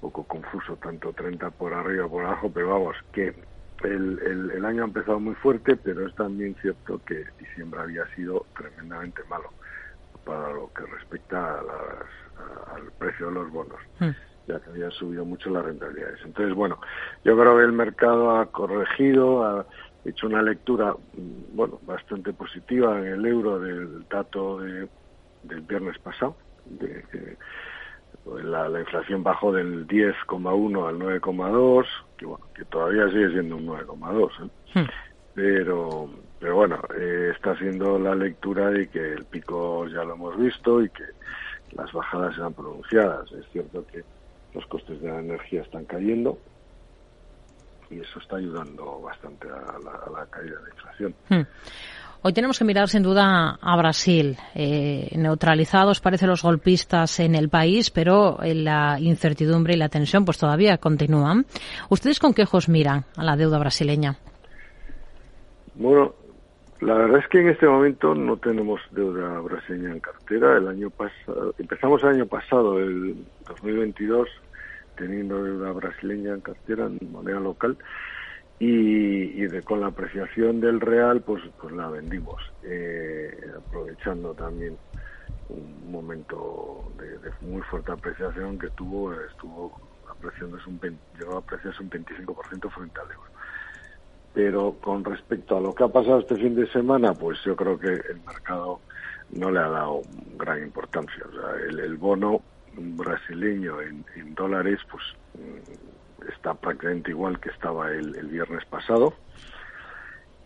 O: poco confuso, tanto 30 por arriba por abajo, pero vamos, que el, el, año ha empezado muy fuerte, pero es también cierto que diciembre había sido tremendamente malo para lo que respecta a las, al precio de los bonos. Hmm ya que había subido mucho las rentabilidades. Entonces, bueno, yo creo que el mercado ha corregido, ha hecho una lectura, mm, bueno, bastante positiva en el euro del dato de, del viernes pasado, de que la, inflación bajó del 10,1 al 9,2, que bueno, que todavía sigue siendo un 9,2, ¿eh? Hmm. pero pero bueno, eh, está siendo la lectura de que el pico ya lo hemos visto y que las bajadas eran pronunciadas. Es cierto que los costes de la energía están cayendo y eso está ayudando bastante a la, caída de la inflación. Hmm.
H: Hoy tenemos que mirar sin duda a Brasil. Eh, neutralizados parecen los golpistas en el país, pero la incertidumbre y la tensión pues todavía continúan. ¿Ustedes con qué ojos miran a la deuda brasileña?
O: Bueno, La verdad es que en este momento no tenemos deuda brasileña en cartera. El año pasado, empezamos el año pasado, el 2022, teniendo deuda brasileña en cartera en moneda local y, con la apreciación del real, pues, pues la vendimos, eh, aprovechando también un momento de, muy fuerte apreciación que tuvo, estuvo apreciándose un, llegó a apreciarse un 25% frente al euro. Pero con respecto a lo que ha pasado este fin de semana, pues yo creo que el mercado no le ha dado gran importancia. O sea, el, bono brasileño en, dólares, pues mm, está prácticamente igual que estaba el, viernes pasado.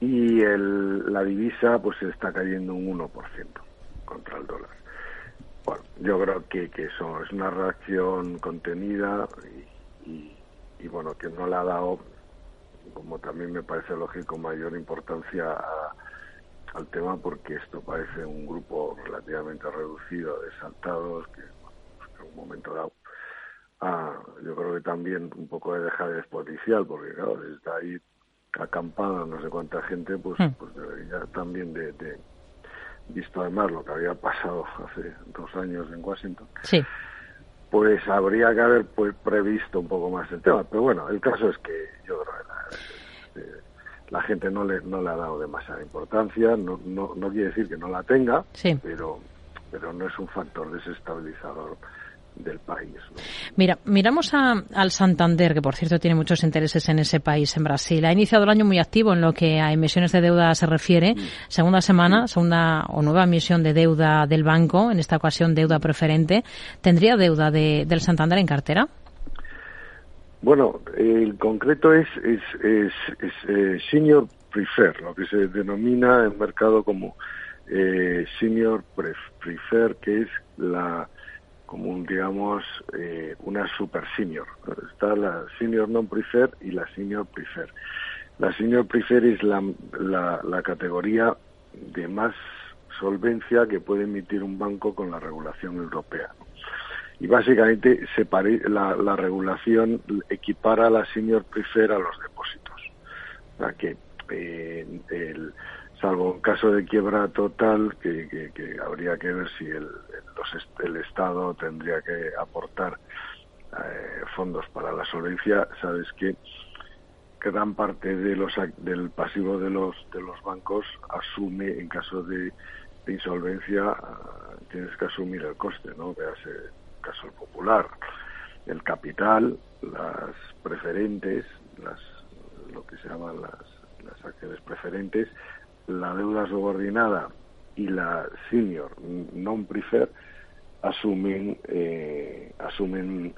O: Y el, la divisa, pues está cayendo un 1% contra el dólar. Bueno, yo creo que, que eso es una reacción contenida y, y bueno, que no le ha dado como también me parece lógico, mayor importancia al tema porque esto parece un grupo relativamente reducido de saltados que, pues, en un momento dado ah, yo creo que también un poco de dejar policial porque claro, está ahí acampada no sé cuánta gente, pues, hmm. pues debería también de, de, visto además lo que había pasado hace dos años en Washington,
H: sí.
O: pues habría que haber pues, previsto un poco más el tema. Pero bueno, el caso es que yo creo que la gente no le, no le ha dado demasiada importancia, no, no, no quiere decir que no la tenga, pero, pero no es un factor desestabilizador del país.
H: Mira, miramos al Santander, que por cierto tiene muchos intereses en ese país, en Brasil. Ha iniciado el año muy activo en lo que a emisiones de deuda se refiere. Mm. Segunda semana, segunda o nueva emisión de deuda del banco, en esta ocasión deuda preferente. ¿Tendría deuda de, del Santander en cartera?
O: Bueno, el concreto es, es, es, eh, Senior Prefer, lo que se denomina en mercado como eh, Senior Prefer, que es la como digamos eh, una super senior. Está la Senior Non Prefer y la Senior Prefer. La Senior Prefer es la, la, la categoría de más solvencia que puede emitir un banco con la regulación europea y básicamente se la, la, regulación equipara a la senior prefer a los depósitos. Que, eh, salvo en caso de quiebra total, que, que, habría que ver si el, el Estado tendría que aportar eh, fondos para la solvencia, sabes que gran parte de los del pasivo de los de los bancos asume en caso de, insolvencia tienes que asumir el coste no Vease, caso el popular, el capital, las preferentes, las, lo que se llaman las, las acciones preferentes, la deuda subordinada y la senior non-prefer asumen, eh, asumen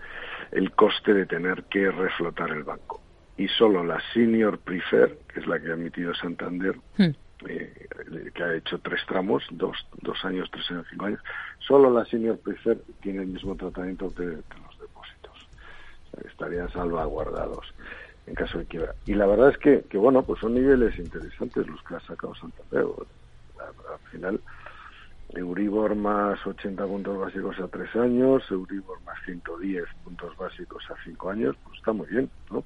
O: el coste de tener que reflotar el banco. Y solo la senior prefer, que es la que ha emitido Santander, hmm. Eh, que ha hecho tres tramos, dos, dos años, tres años, cinco años, solo la senior prefer tiene el mismo tratamiento que, los depósitos. estarían salvaguardados en caso de quiebra. Y la verdad es que, que, bueno, pues son niveles interesantes los que ha sacado Santander. Al final, Euribor más 80 puntos básicos a tres años, Euribor más 110 puntos básicos a cinco años, pues está muy bien, ¿no?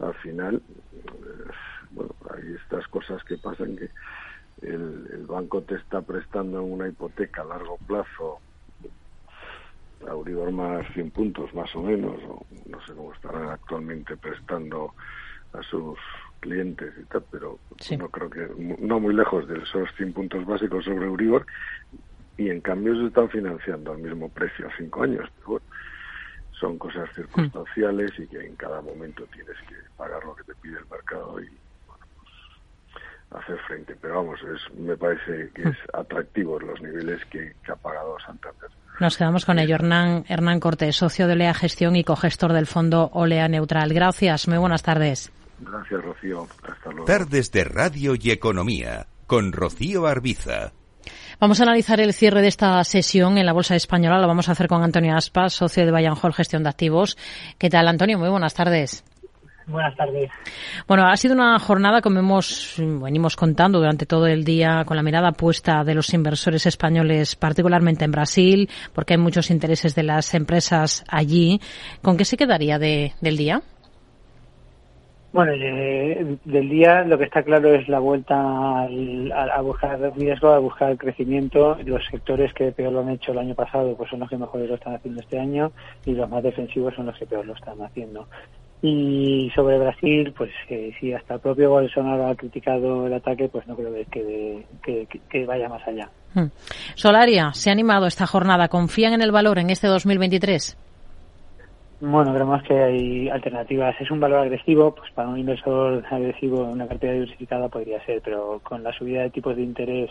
O: Al final, bueno, hay estas cosas que pasan que el, banco te está prestando una hipoteca a largo plazo a Euribor más 100 puntos más o menos, o no sé cómo estarán actualmente prestando a sus clientes y tal, pero no creo que, no muy lejos de esos 100 puntos básicos sobre Euribor, y en cambio se están financiando al mismo precio a 5 años. Pero bueno, son cosas circunstanciales y que en cada momento tienes que pagar lo que te pide el mercado y hacer frente. Pero vamos, es, me parece que es hmm. atractivo los niveles que, ha pagado Santander.
H: Nos quedamos con ello. Hernán, Hernán Cortés, socio de Olea Gestión y cogestor del fondo Olea Neutral. Gracias, muy buenas tardes.
O: Gracias, Rocío. Hasta luego.
B: Tardes de Radio y Economía, con Rocío Arbiza.
H: Vamos a analizar el cierre de esta sesión en la Bolsa Española. Lo vamos a hacer con Antonio Aspas, socio de Bayern Hall Gestión de Activos. ¿Qué tal, Antonio? Muy buenas tardes.
P: Buenas tardes.
H: Bueno, ha sido una jornada, como hemos, venimos contando durante todo el día, con la mirada puesta de los inversores españoles, particularmente en Brasil, porque hay muchos intereses de las empresas allí. ¿Con qué se quedaría del día?
Q: Bueno, eh, del día lo que está claro es la vuelta a, buscar riesgo, a buscar crecimiento. Los sectores que peor lo han hecho el año pasado pues son los que mejor lo están haciendo este año y los más defensivos son los que peor lo están haciendo. Y sobre Brasil, pues eh, si hasta el propio Bolsonaro ha criticado el ataque, pues no creo que, que vaya más allá. Hmm.
H: Solaria, se ha animado esta jornada. ¿Confían en el valor en este 2023?
Q: Bueno, creemos que hay alternativas. Es un valor agresivo, pues para un inversor agresivo una cartera diversificada podría ser, pero con la subida de tipos de interés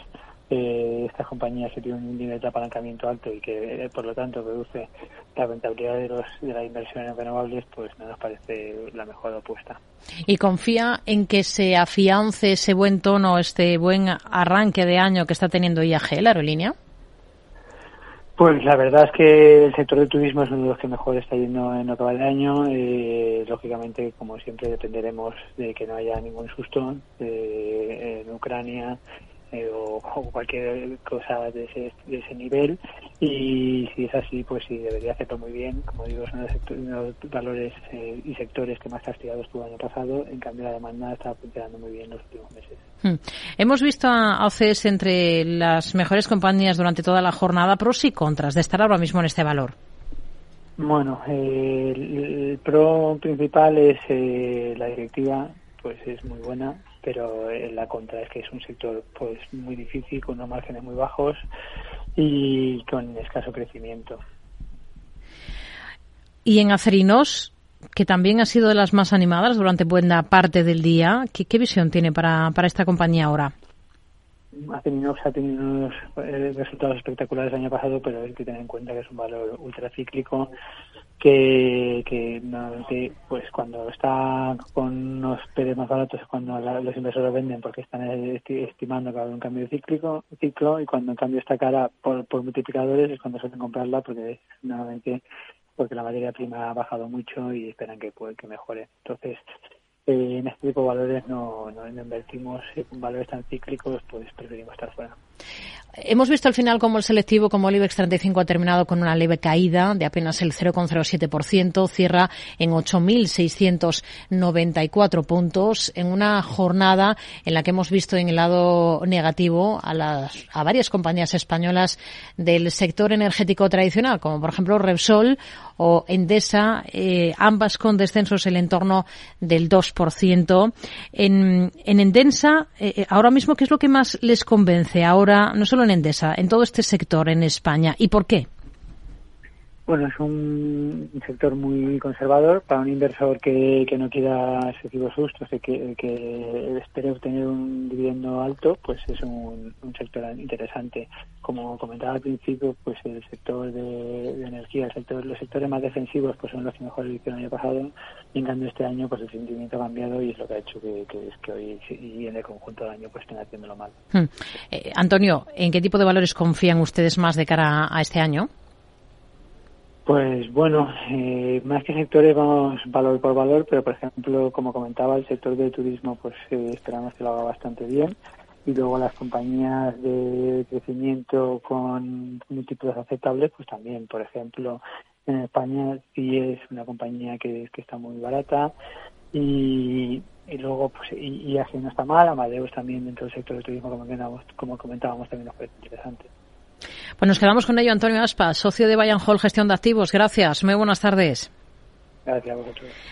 Q: eh, estas compañías que tienen un nivel de apalancamiento alto y que eh, por lo tanto reduce la rentabilidad de, los, de la inversión en renovables, pues no nos parece la mejor apuesta.
H: ¿Y confía en que se afiance ese buen tono, este buen arranque de año que está teniendo IAG, la aerolínea?
Q: Pues la verdad es que el sector del turismo es uno de los que mejor está yendo en lo que va de año. Eh, lógicamente, como siempre, dependeremos de que no haya ningún susto eh, en Ucrania eh, o, cualquier cosa de ese, de ese nivel. Y si es así, pues sí, debería hacerlo muy bien. Como digo, son los, valores eh, y sectores que más castigados estuvo el año pasado. En cambio, la demanda está funcionando muy bien los últimos meses.
H: Hmm. Hemos visto a OCS entre las mejores compañías durante toda la jornada, pros y contras de estar ahora mismo en este valor.
Q: Bueno, eh, el, pro principal es la directiva, pues es muy buena pero en la contra es que es un sector pues muy difícil, con unos márgenes muy bajos y con escaso crecimiento.
H: Y en Acerinos, que también ha sido de las más animadas durante buena parte del día, ¿qué, visión tiene para, para esta compañía ahora?
Q: Acerinos ha tenido unos eh, resultados espectaculares el año pasado, pero hay que tener en cuenta que es un valor ultracíclico que, que normalmente pues cuando está con unos PERES más baratos es cuando los inversores venden porque están estimando que va a haber un cambio cíclico, ciclo y cuando en cambio está cara por, por multiplicadores es cuando suelen comprarla porque normalmente porque la materia prima ha bajado mucho y esperan que, puede, que mejore. Entonces, eh, en este tipo de valores no, no invertimos en valores tan cíclicos, pues preferimos estar fuera.
H: Hemos visto al final como el selectivo, como el IBEX 35 ha terminado con una leve caída de apenas el 0,07%, cierra en 8.694 puntos en una jornada en la que hemos visto en el lado negativo a, las, a varias compañías españolas del sector energético tradicional, como por ejemplo Repsol o Endesa, eh, ambas con descensos en el entorno del 2%. En, en Endesa, eh, eh, ahora mismo, ¿qué es lo que más les convence ahora, no solo en Endesa, en todo este sector en España? ¿Y por qué?
Q: Bueno, es un sector muy conservador para un inversor que, que no quiera excesivos sustos, que, que espere obtener un dividendo alto, pues es un, sector interesante. Como comentaba al principio, pues el sector de, energía, el sector, los sectores más defensivos, pues son los que mejor lo hicieron el año pasado, y en cambio este año, pues el sentimiento ha cambiado y es lo que ha hecho que, es que hoy y en el conjunto del año pues estén haciéndolo mal.
H: Hmm. Eh, Antonio, ¿en qué tipo de valores confían ustedes más de cara a este año?
Q: Pues bueno, eh, más que sectores vamos valor por valor, pero por ejemplo, como comentaba, el sector del turismo pues eh, esperamos que lo haga bastante bien. Y luego las compañías de crecimiento con múltiplos aceptables pues también, por ejemplo, en España sí es una compañía que, está muy barata. Y, y luego pues y, así no está mal, Amadeus también dentro del sector del turismo como comentábamos, como comentábamos también nos parece interesante.
H: Pues nos quedamos con ello, Antonio Aspa, socio de Bayern Hall Gestión de Activos. Gracias. Muy buenas tardes.
Q: Gracias.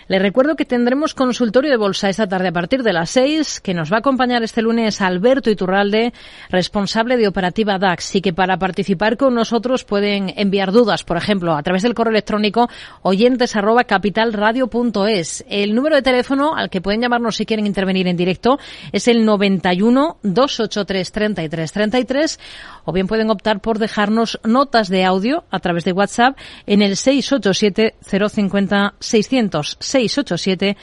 H: Le recuerdo que tendremos consultorio de bolsa esta tarde a partir de las seis, que nos va a acompañar este lunes Alberto Iturralde, responsable de operativa DAX, y que para participar con nosotros pueden enviar dudas, por ejemplo, a través del correo electrónico oyentes arroba capitalradio.es. El número de teléfono al que pueden llamarnos si quieren intervenir en directo es el 91 283 33 33 o bien pueden optar por dejarnos notas de audio a través de WhatsApp en el 687 050 600 687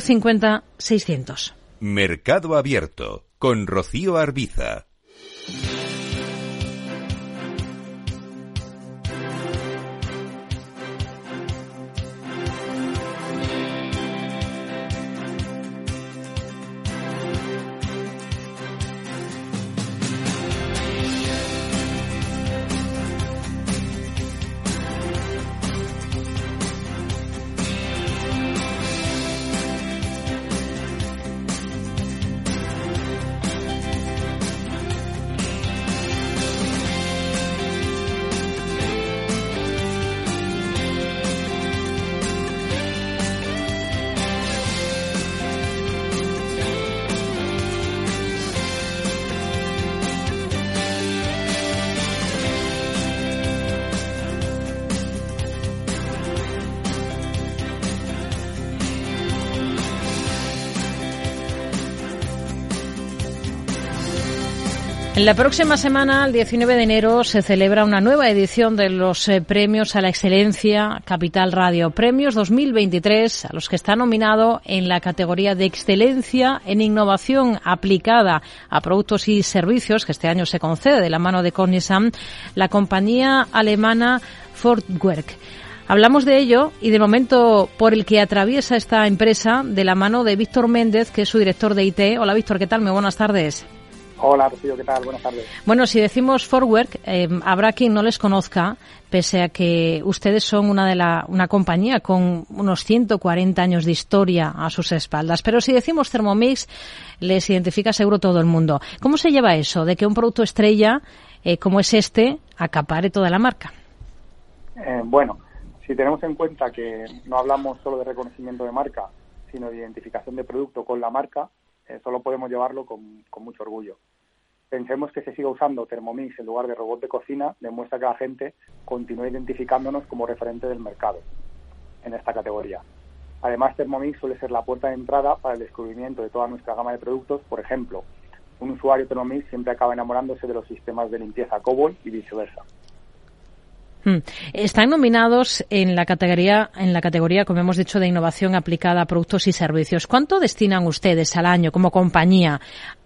H: 050 600.
B: Mercado Abierto con Rocío Arbiza.
H: La próxima semana, el 19 de enero, se celebra una nueva edición de los eh, premios a la excelencia Capital Radio. Premios 2023 a los que está nominado en la categoría de excelencia en innovación aplicada a productos y servicios que este año se concede de la mano de Cognizant la compañía alemana Fortwerk. Hablamos de ello y de momento por el que atraviesa esta empresa de la mano de Víctor Méndez, que es su director de IT. Hola Víctor, ¿qué tal? Muy buenas tardes.
P: Hola, Rocío, ¿qué tal? Buenas tardes.
H: Bueno, si decimos Forwork, eh, habrá quien no les conozca, pese a que ustedes son una, de la, una compañía con unos 140 años de historia a sus espaldas. Pero si decimos Thermomix, les identifica seguro todo el mundo. ¿Cómo se lleva eso de que un producto estrella eh, como es este acapare toda la marca?
P: Eh, bueno, si tenemos en cuenta que no hablamos solo de reconocimiento de marca, sino de identificación de producto con la marca, solo podemos llevarlo con mucho orgullo pensemos que se siga usando Thermomix en lugar de robot de cocina, demuestra que la gente continúa identificándonos como referente del mercado en esta categoría. Además, Thermomix suele ser la puerta de entrada para el descubrimiento de toda nuestra gama de productos. Por ejemplo, un usuario Thermomix siempre acaba enamorándose de los sistemas de limpieza Cobol y viceversa.
H: Hmm. Están nominados en la categoría, en la categoría, como hemos dicho, de innovación aplicada a productos y servicios. ¿Cuánto destinan ustedes al año como compañía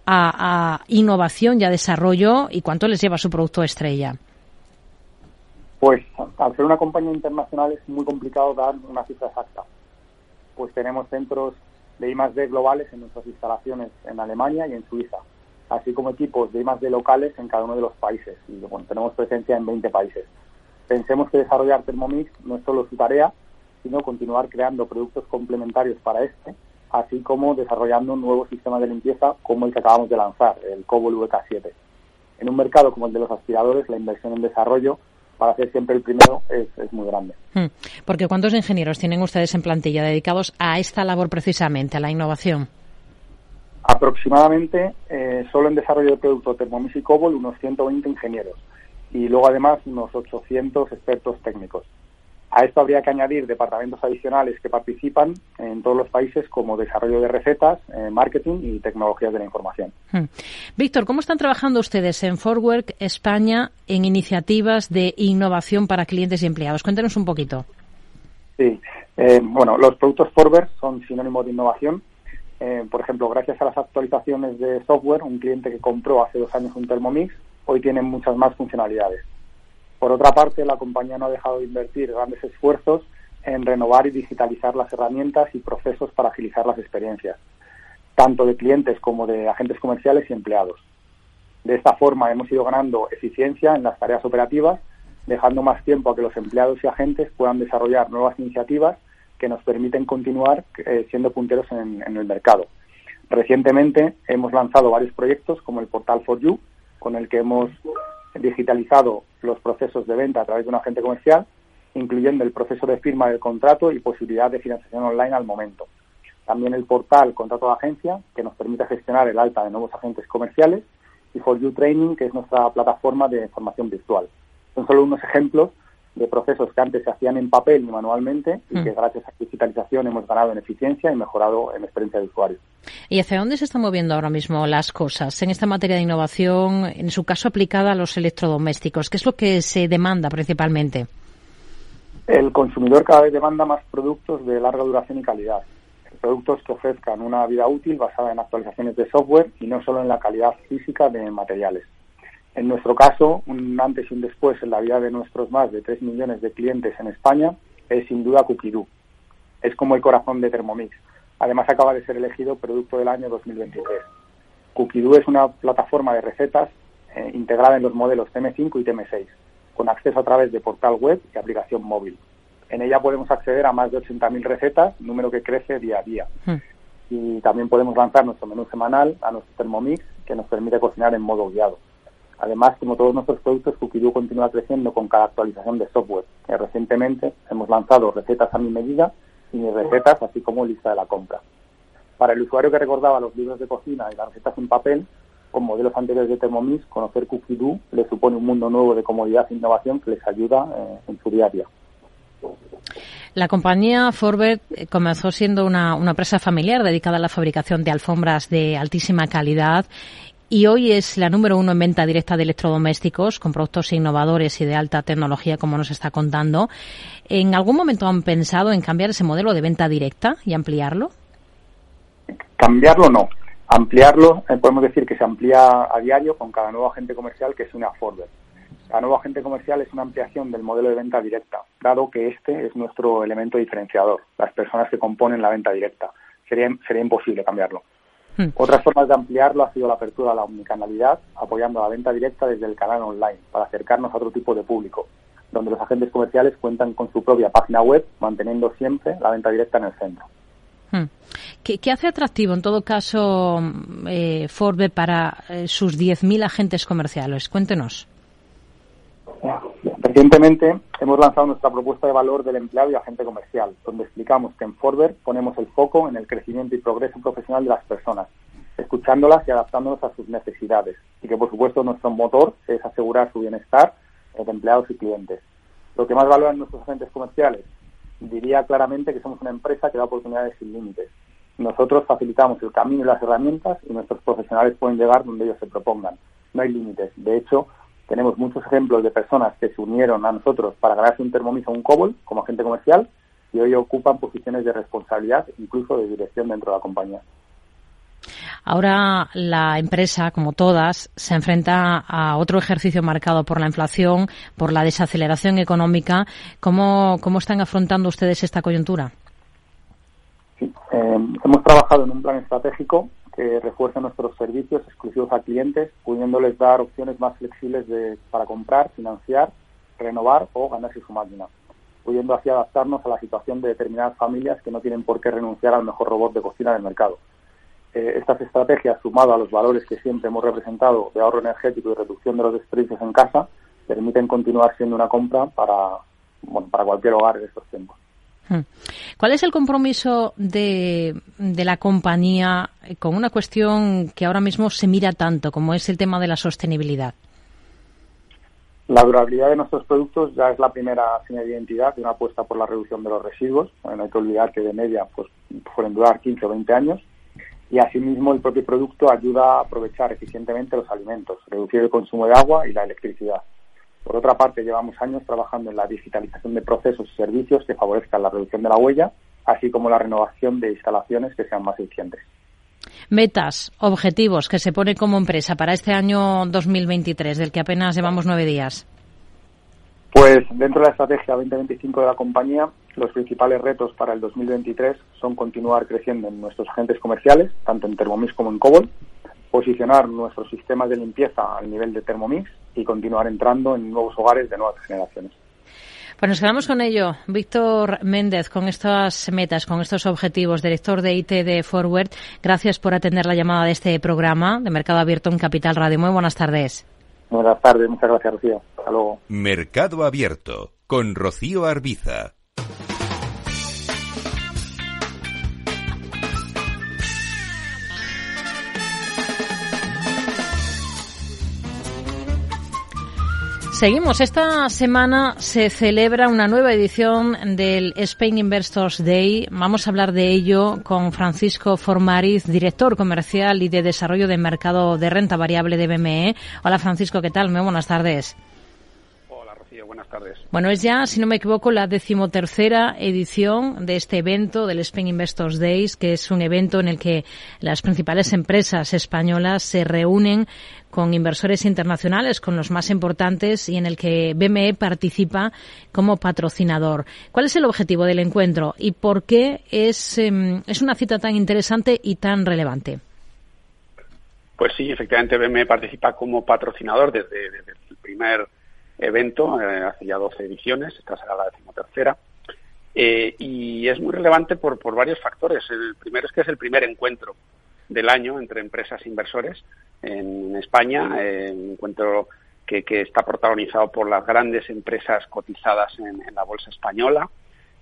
H: a, innovación y a desarrollo y cuánto les lleva su producto estrella?
P: Pues al ser una compañía internacional es muy complicado dar una cifra exacta. Pues tenemos centros de I+D globales en nuestras instalaciones en Alemania y en Suiza, así como equipos de I+D locales en cada uno de los países. Y bueno, tenemos presencia en 20 países. Pensemos que desarrollar Thermomix no es solo su tarea, sino continuar creando productos complementarios para este así como desarrollando un nuevo sistema de limpieza como el que acabamos de lanzar, el Cobol VK7. En un mercado como el de los aspiradores, la inversión en desarrollo para ser siempre el primero es, muy grande.
H: Hmm. Porque ¿cuántos ingenieros tienen ustedes en plantilla dedicados a esta labor precisamente, a la innovación?
P: Aproximadamente, eh, solo en desarrollo de producto Thermomix y Cobol, unos 120 ingenieros y luego además unos 800 expertos técnicos. A esto habría que añadir departamentos adicionales que participan en todos los países como desarrollo de recetas, eh, marketing y tecnologías de la información. Hmm.
H: Víctor, ¿cómo están trabajando ustedes en Forwork España en iniciativas de innovación para clientes y empleados? Cuéntenos un poquito.
P: Sí, eh, bueno, los productos Forwork son sinónimo de innovación. Eh, por ejemplo, gracias a las actualizaciones de software, un cliente que compró hace dos años un Thermomix hoy tiene muchas más funcionalidades. Por otra parte, la compañía no ha dejado de invertir grandes esfuerzos en renovar y digitalizar las herramientas y procesos para agilizar las experiencias, tanto de clientes como de agentes comerciales y empleados. De esta forma hemos ido ganando eficiencia en las tareas operativas, dejando más tiempo a que los empleados y agentes puedan desarrollar nuevas iniciativas que nos permiten continuar eh, siendo punteros en, en, el mercado. Recientemente hemos lanzado varios proyectos como el portal For You, con el que hemos digitalizado los procesos de venta a través de un agente comercial, incluyendo el proceso de firma del contrato y posibilidad de financiación online al momento. También el portal Contrato de Agencia, que nos permite gestionar el alta de nuevos agentes comerciales, y For You Training, que es nuestra plataforma de formación virtual. Son solo unos ejemplos de procesos que antes se hacían en papel y manualmente y que mm. gracias a la digitalización hemos ganado en eficiencia y mejorado en experiencia de usuario.
H: ¿Y hacia dónde se están moviendo ahora mismo las cosas en esta materia de innovación, en su caso aplicada a los electrodomésticos? ¿Qué es lo que se demanda principalmente?
P: El consumidor cada vez demanda más productos de larga duración y calidad. Productos que ofrezcan una vida útil basada en actualizaciones de software y no solo en la calidad física de materiales. En nuestro caso, un antes y un después en la vida de nuestros más de 3 millones de clientes en España es sin duda Cookidoo. Es como el corazón de Thermomix. Además, acaba de ser elegido Producto del Año 2023. Cookidoo es una plataforma de recetas eh, integrada en los modelos TM5 y TM6, con acceso a través de portal web y aplicación móvil. En ella podemos acceder a más de 80.000 recetas, número que crece día a día. Hmm. Y también podemos lanzar nuestro menú semanal a nuestro Thermomix, que nos permite cocinar en modo guiado. Además, como todos nuestros productos, Cookidoo continúa creciendo con cada actualización de software. recientemente hemos lanzado recetas a mi medida y mis recetas, así como lista de la compra. Para el usuario que recordaba los libros de cocina y las recetas en papel, con modelos anteriores de Thermomix, conocer Cookidoo le supone un mundo nuevo de comodidad e innovación que les ayuda eh, en su día a día.
H: La compañía Forbert eh, comenzó siendo una, empresa familiar dedicada a la fabricación de alfombras de altísima calidad y hoy es la número uno en venta directa de electrodomésticos con productos innovadores y de alta tecnología, como nos está contando. ¿En algún momento han pensado en cambiar ese modelo de venta directa y ampliarlo?
P: Cambiarlo no. Ampliarlo, eh, podemos decir que se amplía a diario con cada nuevo agente comercial que es una Forward. La nuevo agente comercial es una ampliación del modelo de venta directa, dado que este es nuestro elemento diferenciador, las personas que componen la venta directa. Sería, sería imposible cambiarlo. Hmm. Otras formas de ampliarlo ha sido la apertura a la omnicanalidad, apoyando la venta directa desde el canal online, para acercarnos a otro tipo de público, donde los agentes comerciales cuentan con su propia página web, manteniendo siempre la venta directa en el centro.
H: Hmm. ¿Qué, hace atractivo, en todo caso, eh, Forbe para eh, sus 10.000 agentes comerciales? Cuéntenos.
P: Recientemente hemos lanzado nuestra propuesta de valor del empleado y agente comercial, donde explicamos que en Forber ponemos el foco en el crecimiento y progreso profesional de las personas, escuchándolas y adaptándonos a sus necesidades, y que por supuesto nuestro motor es asegurar su bienestar de empleados y clientes. Lo que más valoran nuestros agentes comerciales, diría claramente que somos una empresa que da oportunidades sin límites. Nosotros facilitamos el camino y las herramientas y nuestros profesionales pueden llegar donde ellos se propongan. No hay límites. De hecho, tenemos muchos ejemplos de personas que se unieron a nosotros para ganarse un Thermomix o un Cobol como agente comercial y hoy ocupan posiciones de responsabilidad, incluso de dirección dentro de la compañía.
H: Ahora la empresa, como todas, se enfrenta a otro ejercicio marcado por la inflación, por la desaceleración económica. ¿Cómo, cómo están afrontando ustedes esta coyuntura?
P: Sí, eh, hemos trabajado en un plan estratégico que refuerce nuestros servicios exclusivos a clientes, pudiéndoles dar opciones más flexibles de, para comprar, financiar, renovar o ganarse su máquina, pudiendo así adaptarnos a la situación de determinadas familias que no tienen por qué renunciar al mejor robot de cocina del mercado. Eh, estas estrategias, sumado a los valores que siempre hemos representado de ahorro energético y reducción de los desperdicios en casa, permiten continuar siendo una compra para, bueno, para cualquier hogar en estos tiempos.
H: Hmm. ¿Cuál es el compromiso de, de, la compañía con una cuestión que ahora mismo se mira tanto, como es el tema de la sostenibilidad?
P: La durabilidad de nuestros productos ya es la primera señal de identidad de una apuesta por la reducción de los residuos. no hay que olvidar que de media pues, pueden durar 15 o 20 años. Y asimismo el propio producto ayuda a aprovechar eficientemente los alimentos, reducir el consumo de agua y la electricidad. Por otra parte, llevamos años trabajando en la digitalización de procesos y servicios que favorezcan la reducción de la huella, así como la renovación de instalaciones que sean más eficientes.
H: Metas, objetivos que se pone como empresa para este año 2023, del que apenas llevamos nueve días.
P: Pues dentro de la estrategia 2025 de la compañía, los principales retos para el 2023 son continuar creciendo en nuestros agentes comerciales, tanto en Thermomix como en Cobol, posicionar nuestros sistemas de limpieza al nivel de Thermomix y continuar entrando en nuevos hogares de nuevas generaciones.
H: Pues nos quedamos con ello. Víctor Méndez, con estas metas, con estos objetivos, director de IT de Forward, gracias por atender la llamada de este programa de Mercado Abierto en Capital Radio. Muy buenas tardes.
P: Buenas tardes, muchas gracias, Rocío. Hasta luego.
B: Mercado Abierto con Rocío Arbiza.
H: Seguimos. Esta semana se celebra una nueva edición del Spain Investors Day. Vamos a hablar de ello con Francisco Formariz, director comercial y de desarrollo de mercado de renta variable de BME. Hola Francisco, ¿qué tal? Muy buenas tardes.
R: Buenas tardes.
H: Bueno, es ya, si no me equivoco, la decimotercera edición de este evento del Spain Investors Days, que es un evento en el que las principales empresas españolas se reúnen con inversores internacionales, con los más importantes y en el que BME participa como patrocinador. ¿Cuál es el objetivo del encuentro y por qué es, em, es una cita tan interesante y tan relevante?
R: Pues sí, efectivamente BME participa como patrocinador desde, el primer evento, eh, hace ya 12 ediciones, esta será la decimotercera. Eh, y es muy relevante por, por varios factores. El primero es que es el primer encuentro del año entre empresas e inversores en España, eh, un encuentro que, está protagonizado por las grandes empresas cotizadas en, la bolsa española.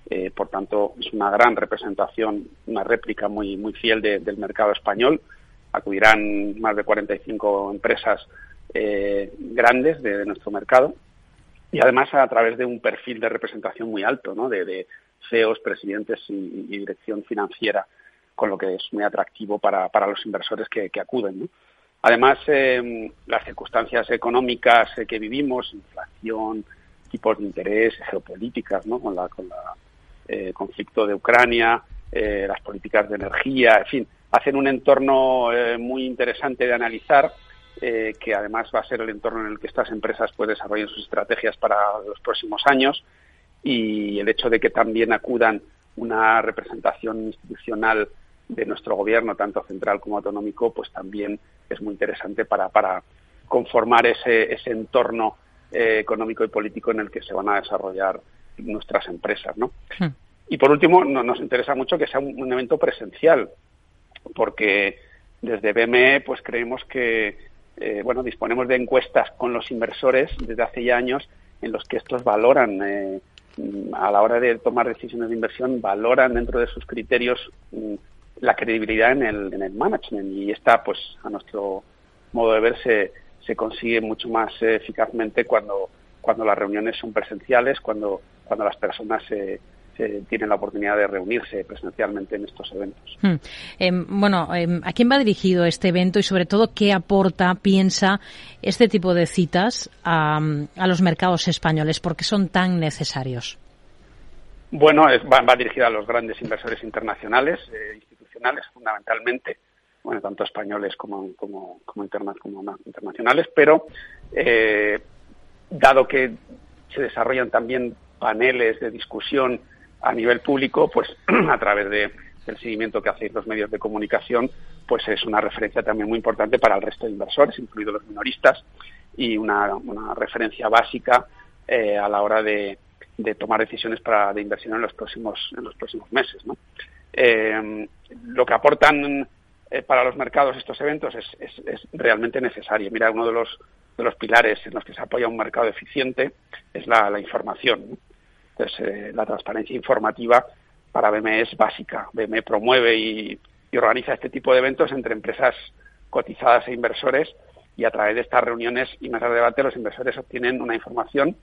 R: Eh, por tanto, es una gran representación, una réplica muy, muy fiel del mercado español. Acudirán más de 45 empresas eh, grandes de, nuestro mercado y además a través de un perfil de representación muy alto, ¿no? de, CEOs, presidentes y, dirección financiera, con lo que es muy atractivo para, para los inversores que, que acuden. ¿no? Además, em, las circunstancias económicas que vivimos, inflación, tipos de interés, geopolíticas, ¿no? Con la, con la eh, conflicto de Ucrania, eh, las políticas de energía, en fin, hacen un entorno eh, muy interesante de analizar, que además va a ser el entorno en el que estas empresas pues, desarrollen sus estrategias para los próximos años y el hecho de que también acudan una representación institucional de nuestro gobierno, tanto central como autonómico, pues también es muy interesante para, para conformar ese, ese entorno eh, económico y político en el que se van a desarrollar nuestras empresas, ¿no? Hmm. Y por último, nos interesa mucho que sea un, evento presencial, porque desde BME pues creemos que eh, bueno disponemos de encuestas con los inversores desde hace ya años en los que estos valoran eh, a la hora de tomar decisiones de inversión valoran dentro de sus criterios mm, la credibilidad en el, en el management. Y esta, pues, a nuestro modo de ver, se, se consigue mucho más eficazmente cuando, cuando las reuniones son presenciales, cuando, cuando las personas se, tienen la oportunidad de reunirse presencialmente en estos eventos.
H: Hmm. Em, bueno, em, ¿a quién va dirigido este evento y sobre todo qué aporta, piensa este tipo de citas a, a los mercados españoles? ¿Por qué son tan necesarios?
R: Bueno, es, va, va dirigida a los grandes inversores internacionales, eh, fundamentalmente, bueno, tanto españoles como, como, como, internacionales, pero eh, dado que se desarrollan también paneles de discusión a nivel público, pues a través de, del seguimiento que hacéis los medios de comunicación, pues es una referencia también muy importante para el resto de inversores, incluidos los minoristas, y una, referencia básica eh, a la hora de, de tomar decisiones para, de inversión en los próximos, en los próximos meses. ¿no? Eh, lo que aportan eh, para los mercados estos eventos es, es, realmente necesario. Mira, uno de los, de los pilares en los que se apoya un mercado eficiente es la, la información. Entonces, eh, la transparencia informativa para BME es básica. BME promueve y, y organiza este tipo de eventos entre empresas cotizadas e inversores y a través de estas reuniones y mesas de debate los inversores obtienen una información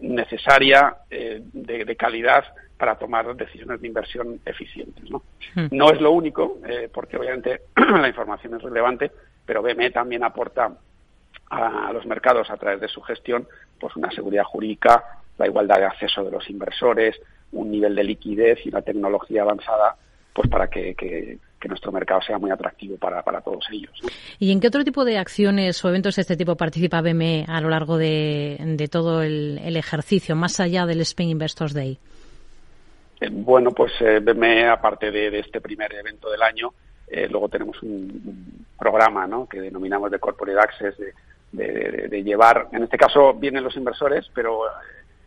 R: necesaria eh, de, calidad para tomar decisiones de inversión eficientes. No, hmm. no es lo único, eh, porque obviamente la información es relevante, pero BME también aporta a los mercados a través de su gestión pues una seguridad jurídica, la igualdad de acceso de los inversores, un nivel de liquidez y una tecnología avanzada pues para que, que nuestro mercado sea muy atractivo para, para todos ellos.
H: ¿Y en qué otro tipo de acciones o eventos de este tipo participa BME a lo largo de, de todo el, ejercicio, más allá del Spain Investors Day?
R: Eh, bueno, pues eh, BME, aparte de, este primer evento del año, eh, luego tenemos un, programa ¿no? que denominamos de Corporate Access, de, de, llevar, en este caso vienen los inversores, pero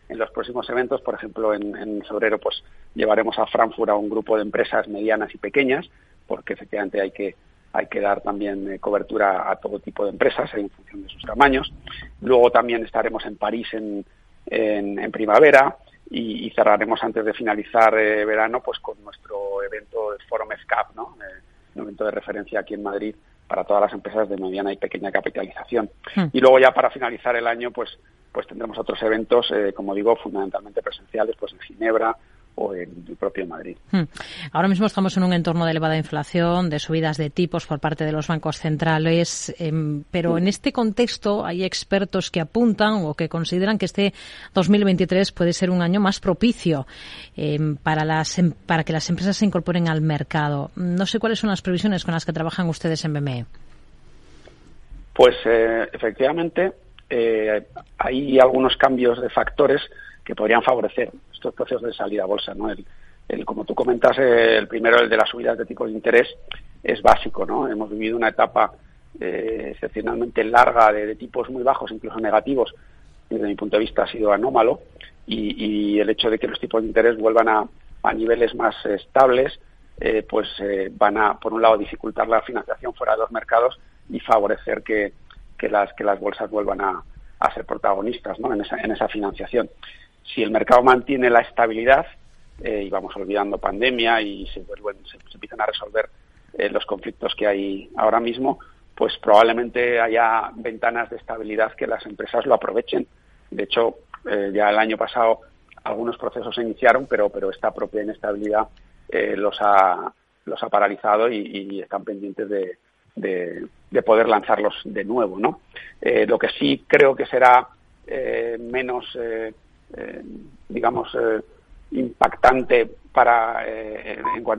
R: en los próximos eventos, por ejemplo, en, en, febrero, pues llevaremos a Frankfurt a un grupo de empresas medianas y pequeñas porque efectivamente hay que hay que dar también eh, cobertura a todo tipo de empresas en función de sus tamaños. Luego también estaremos en París en, en, primavera y, cerraremos antes de finalizar eh, verano pues con nuestro evento de Forum SCAP, ¿no? Eh, un evento de referencia aquí en Madrid para todas las empresas de mediana y pequeña capitalización. Hmm. Y luego ya para finalizar el año pues pues tendremos otros eventos, como digo, fundamentalmente presenciales, pues en Ginebra, o en el propio Madrid. Hmm.
H: Ahora mismo estamos en un entorno de elevada inflación, de subidas de tipos por parte de los bancos centrales, em, pero en este contexto hay expertos que apuntan o que consideran que este 2023 puede ser un año más propicio em, para, las, em, para que las empresas se incorporen al mercado. No sé cuáles son las previsiones con las que trabajan ustedes en BME.
R: Pues eh, efectivamente eh, hay algunos cambios de factores que podrían favorecer estos procesos de salida a bolsa. ¿no? El, como tú comentas, el primero, el de las subidas de tipos de interés, es básico. ¿no? Hemos vivido una etapa eh, excepcionalmente larga de, tipos muy bajos, incluso negativos. Desde mi punto de vista ha sido anómalo y, el hecho de que los tipos de interés vuelvan a, a niveles más estables, eh, pues eh, van a, por un lado, dificultar la financiación fuera de los mercados y favorecer que, que, las, que las bolsas vuelvan a, a ser protagonistas ¿no? en, esa, en esa financiación si el mercado mantiene la estabilidad eh, y vamos olvidando pandemia y se, se, empiezan a resolver eh, los conflictos que hay ahora mismo, pues probablemente haya ventanas de estabilidad que las empresas lo aprovechen. De hecho, eh, ya el año pasado algunos procesos se iniciaron, pero, pero esta propia inestabilidad los, ha, los ha paralizado y, están pendientes de, poder lanzarlos de nuevo, ¿no? lo que sí creo que será menos, digamos, impactante para en,